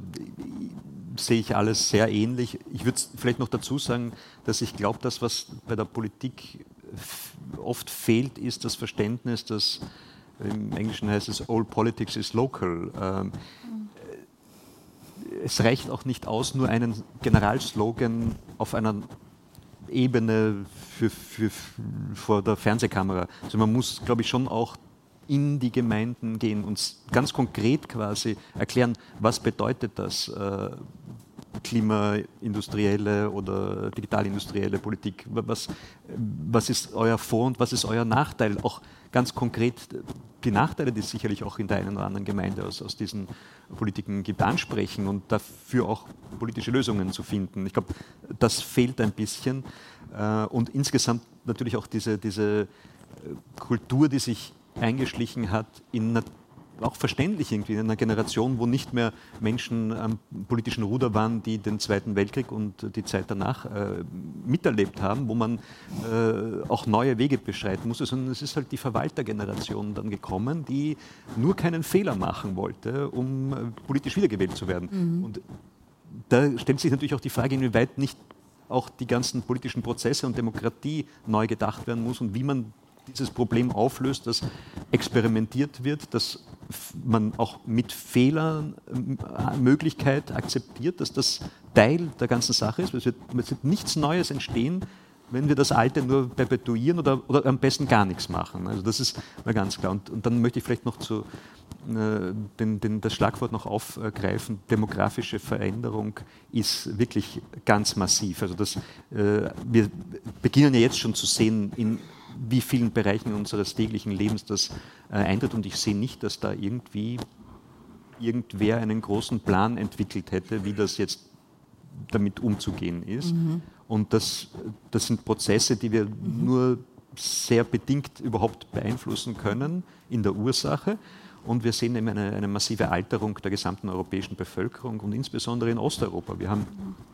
sehe ich alles sehr ähnlich. Ich würde vielleicht noch dazu sagen, dass ich glaube, dass was bei der Politik oft fehlt, ist das Verständnis, dass im Englischen heißt es All Politics is Local. Ähm, es reicht auch nicht aus, nur einen Generalslogan auf einer Ebene für, für, vor der Fernsehkamera. Also man muss, glaube ich, schon auch in die Gemeinden gehen und ganz konkret quasi erklären, was bedeutet das äh, klimaindustrielle oder digitalindustrielle Politik? Was, was ist euer Vor- und was ist euer Nachteil? Auch ganz konkret die Nachteile, die sicherlich auch in der einen oder anderen Gemeinde aus, aus diesen Politiken gibt, ansprechen und dafür auch politische Lösungen zu finden. Ich glaube, das fehlt ein bisschen. Äh, und insgesamt natürlich auch diese, diese äh, Kultur, die sich eingeschlichen hat in auch verständlich irgendwie in einer Generation, wo nicht mehr Menschen am politischen Ruder waren, die den Zweiten Weltkrieg und die Zeit danach äh, miterlebt haben, wo man äh, auch neue Wege beschreiten musste, sondern es ist halt die Verwaltergeneration dann gekommen, die nur keinen Fehler machen wollte, um äh, politisch wiedergewählt zu werden. Mhm. Und da stellt sich natürlich auch die Frage, inwieweit nicht auch die ganzen politischen Prozesse und Demokratie neu gedacht werden muss und wie man dieses Problem auflöst, dass experimentiert wird, dass man auch mit Fehlern äh, akzeptiert, dass das Teil der ganzen Sache ist. Es wird, es wird nichts Neues entstehen, wenn wir das Alte nur perpetuieren oder, oder am besten gar nichts machen. Also das ist mal ganz klar. Und, und dann möchte ich vielleicht noch zu, äh, den, den, das Schlagwort noch aufgreifen. Demografische Veränderung ist wirklich ganz massiv. Also das, äh, wir beginnen ja jetzt schon zu sehen in wie vielen Bereichen unseres täglichen Lebens das äh, eintritt. Und ich sehe nicht, dass da irgendwie irgendwer einen großen Plan entwickelt hätte, wie das jetzt damit umzugehen ist. Mhm. Und das, das sind Prozesse, die wir mhm. nur sehr bedingt überhaupt beeinflussen können in der Ursache. Und wir sehen eben eine, eine massive Alterung der gesamten europäischen Bevölkerung und insbesondere in Osteuropa. Wir haben äh,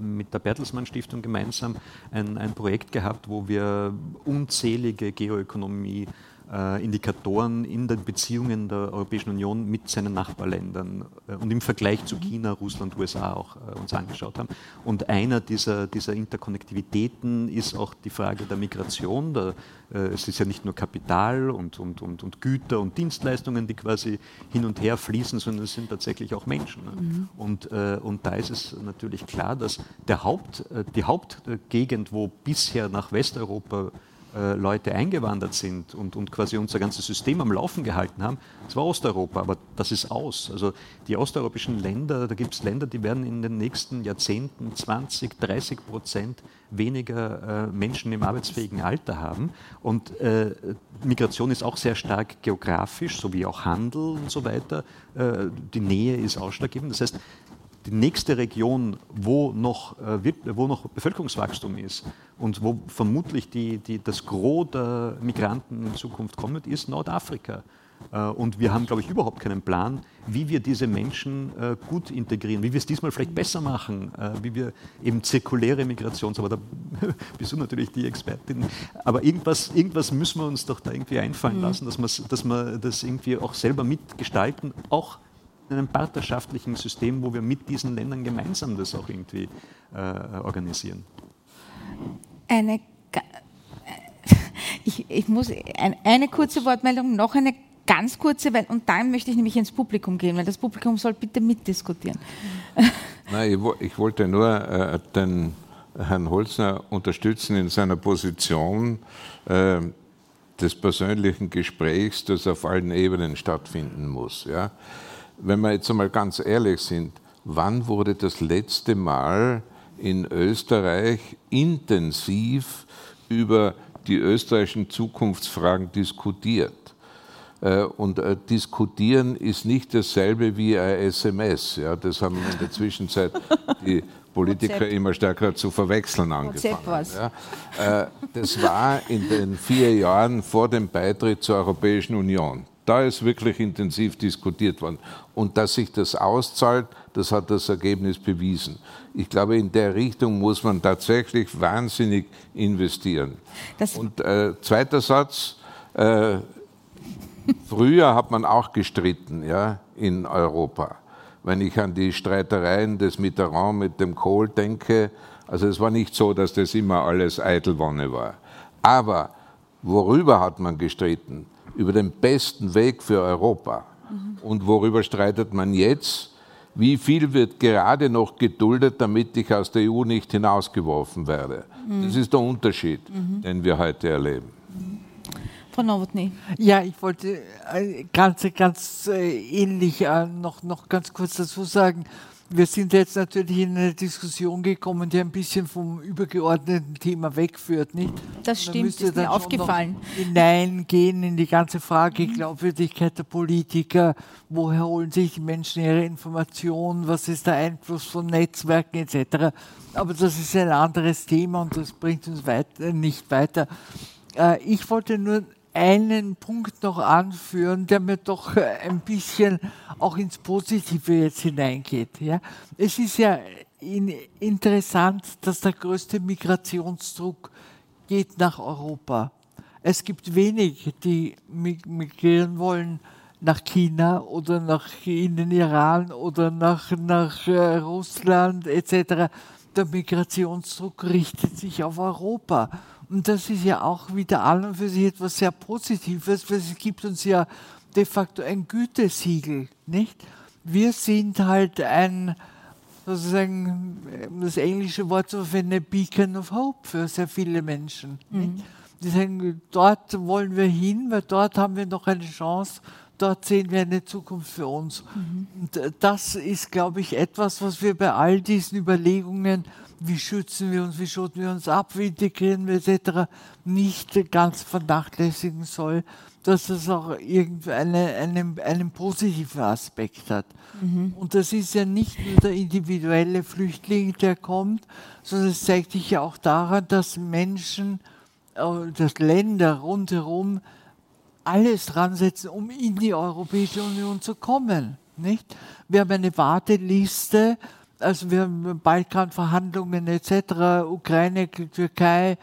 mit der Bertelsmann Stiftung gemeinsam ein, ein Projekt gehabt, wo wir unzählige Geoökonomie äh, Indikatoren in den Beziehungen der Europäischen Union mit seinen Nachbarländern äh, und im Vergleich zu China, Russland, USA auch äh, uns angeschaut haben. Und einer dieser, dieser Interkonnektivitäten ist auch die Frage der Migration. Der, es ist ja nicht nur Kapital und, und, und, und, Güter und Dienstleistungen, die quasi hin und her fließen, sondern es sind tatsächlich auch Menschen. Ne? Mhm. Und, und da ist es natürlich klar, dass der Haupt, die Hauptgegend, wo bisher nach Westeuropa äh, Leute eingewandert sind und, und quasi unser ganzes System am Laufen gehalten haben, das war Osteuropa, aber das ist aus. Also die osteuropäischen Länder, da gibt es Länder, die werden in den nächsten Jahrzehnten 20, 30 Prozent weniger äh, Menschen im arbeitsfähigen Alter haben. Und äh, Migration ist auch sehr stark geografisch, so wie auch Handel und so weiter. Äh, die Nähe ist ausschlaggebend. Das heißt, die nächste Region, wo noch, äh, wo noch Bevölkerungswachstum ist und wo vermutlich die, die, das Gros der Migranten in Zukunft kommt, ist Nordafrika. Äh, und wir haben, glaube ich, überhaupt keinen Plan, wie wir diese Menschen äh, gut integrieren, wie wir es diesmal vielleicht besser machen, wie wir eben zirkuläre Migration, aber da bist du natürlich die Expertin. Aber irgendwas, irgendwas müssen wir uns doch da irgendwie einfallen mhm. lassen, dass, dass wir das irgendwie auch selber mitgestalten, auch in einem partnerschaftlichen System, wo wir mit diesen Ländern gemeinsam das auch irgendwie äh, organisieren. Eine, ich, ich muss ein, eine kurze Wortmeldung, noch eine ganz kurze, weil, und dann möchte ich nämlich ins Publikum gehen, weil das Publikum soll bitte mitdiskutieren. Nein, ich, ich wollte nur äh, den Herrn Holzner unterstützen in seiner Position äh, des persönlichen Gesprächs, das auf allen Ebenen stattfinden muss. Ja? Wenn wir jetzt einmal ganz ehrlich sind, wann wurde das letzte Mal in Österreich intensiv über die österreichischen Zukunftsfragen diskutiert? Äh, und äh, diskutieren ist nicht dasselbe wie ein SMS. Ja, das haben in der Zwischenzeit die Politiker immer stärker zu verwechseln angefangen. Ja. Äh, das war in den vier Jahren vor dem Beitritt zur Europäischen Union. Da ist wirklich intensiv diskutiert worden. Und dass sich das auszahlt, das hat das Ergebnis bewiesen. Ich glaube, in der Richtung muss man tatsächlich wahnsinnig investieren. Das Und äh, zweiter Satz, äh, früher hat man auch gestritten ja, in Europa. Wenn ich an die Streitereien des Mitterrand mit dem Kohl denke, also es war nicht so, dass das immer alles Eitelwonne war. Aber worüber hat man gestritten? Über den besten Weg für Europa. Mhm. Und worüber streitet man jetzt? Wie viel wird gerade noch geduldet, damit ich aus der EU nicht hinausgeworfen werde? Mhm. Das ist der Unterschied, mhm. den wir heute erleben. Frau Nowotny. Ja, ich wollte äh, ganz, ganz äh, ähnlich äh, noch, noch ganz kurz dazu sagen. Wir sind jetzt natürlich in eine Diskussion gekommen, die ein bisschen vom übergeordneten Thema wegführt, nicht? Das stimmt, ist mir aufgefallen. Hineingehen in die ganze Frage mhm. Glaubwürdigkeit der Politiker, woher holen sich die Menschen ihre Informationen, was ist der Einfluss von Netzwerken etc. Aber das ist ein anderes Thema und das bringt uns weiter, nicht weiter. Äh, ich wollte nur einen Punkt noch anführen, der mir doch äh, ein bisschen auch ins Positive jetzt hineingeht. Ja? Es ist ja interessant, dass der größte Migrationsdruck geht nach Europa. Es gibt wenig, die migrieren wollen nach China oder nach in den Iran oder nach, nach äh, Russland etc. Der Migrationsdruck richtet sich auf Europa. Und das ist ja auch wieder an und für sich etwas sehr Positives, weil es gibt uns ja de facto ein Gütesiegel, nicht? Wir sind halt ein, sozusagen, das englische Wort so für eine Beacon of Hope für sehr viele Menschen. Mhm. Die sagen, dort wollen wir hin, weil dort haben wir noch eine Chance, dort sehen wir eine Zukunft für uns. Mhm. Und das ist, glaube ich, etwas, was wir bei all diesen Überlegungen wie schützen wir uns, wie schotten wir uns ab, wie integrieren wir etc., nicht ganz vernachlässigen soll, dass das auch irgendeine, einen, einen positiven Aspekt hat. Mhm. Und das ist ja nicht nur der individuelle Flüchtling, der kommt, sondern es zeigt sich ja auch daran, dass Menschen, äh, dass Länder rundherum alles dran setzen, um in die Europäische Union zu kommen. Nicht? Wir haben eine Warteliste also wir haben Balkanverhandlungen etc., Ukraine, Türkei,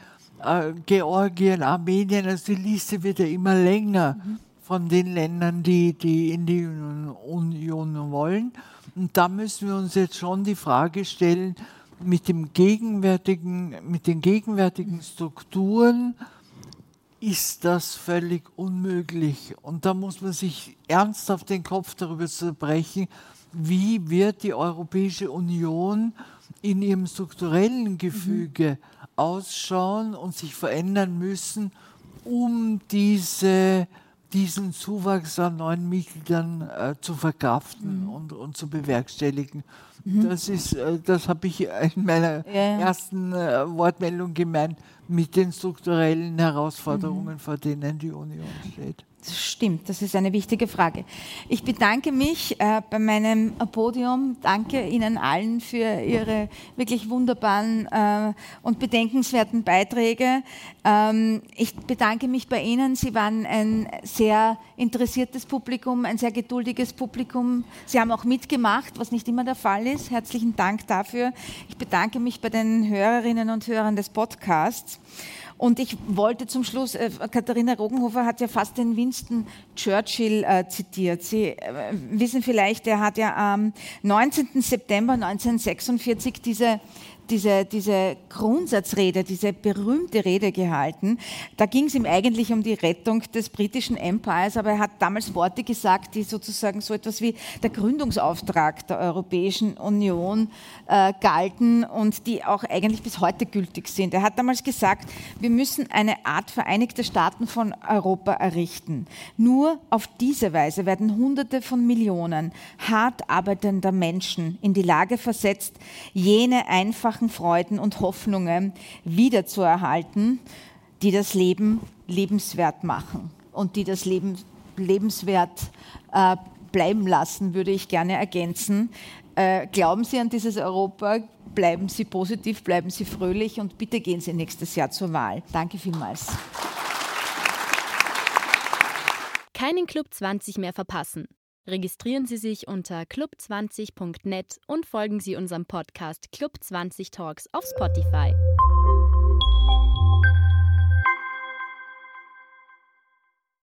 äh, Georgien, Armenien, also die Liste wird ja immer länger mhm. von den Ländern, die, die in die Union wollen. Und da müssen wir uns jetzt schon die Frage stellen, mit, dem gegenwärtigen, mit den gegenwärtigen Strukturen ist das völlig unmöglich. Und da muss man sich ernsthaft den Kopf darüber zerbrechen, wie wird die Europäische Union in ihrem strukturellen Gefüge mhm. ausschauen und sich verändern müssen, um diese, diesen Zuwachs an neuen Mitgliedern äh, zu verkraften mhm. und, und zu bewerkstelligen. Mhm. Das ist, äh, das habe ich in meiner ja. ersten äh, Wortmeldung gemeint, mit den strukturellen Herausforderungen, mhm. vor denen die Union steht. Das stimmt, das ist eine wichtige Frage. Ich bedanke mich äh, bei meinem Podium. Danke Ihnen allen für Ihre wirklich wunderbaren äh, und bedenkenswerten Beiträge. Ähm, ich bedanke mich bei Ihnen. Sie waren ein sehr interessiertes Publikum, ein sehr geduldiges Publikum. Sie haben auch mitgemacht, was nicht immer der Fall ist. Herzlichen Dank dafür. Ich bedanke mich bei den Hörerinnen und Hörern des Podcasts. Und ich wollte zum Schluss, äh, Katharina Rogenhofer hat ja fast den Winston Churchill äh, zitiert. Sie äh, wissen vielleicht, er hat ja am 19. September 1946 diese diese, diese Grundsatzrede, diese berühmte Rede gehalten. Da ging es ihm eigentlich um die Rettung des britischen Empires, aber er hat damals Worte gesagt, die sozusagen so etwas wie der Gründungsauftrag der Europäischen Union äh, galten und die auch eigentlich bis heute gültig sind. Er hat damals gesagt, wir müssen eine Art Vereinigte Staaten von Europa errichten. Nur auf diese Weise werden Hunderte von Millionen hart arbeitender Menschen in die Lage versetzt, jene einfach einfachen Freuden und Hoffnungen wiederzuerhalten, die das Leben lebenswert machen und die das Leben lebenswert äh, bleiben lassen, würde ich gerne ergänzen. Äh, glauben Sie an dieses Europa, bleiben Sie positiv, bleiben Sie fröhlich und bitte gehen Sie nächstes Jahr zur Wahl. Danke vielmals. Keinen Club 20 mehr verpassen. Registrieren Sie sich unter club20.net und folgen Sie unserem Podcast Club 20 Talks auf Spotify.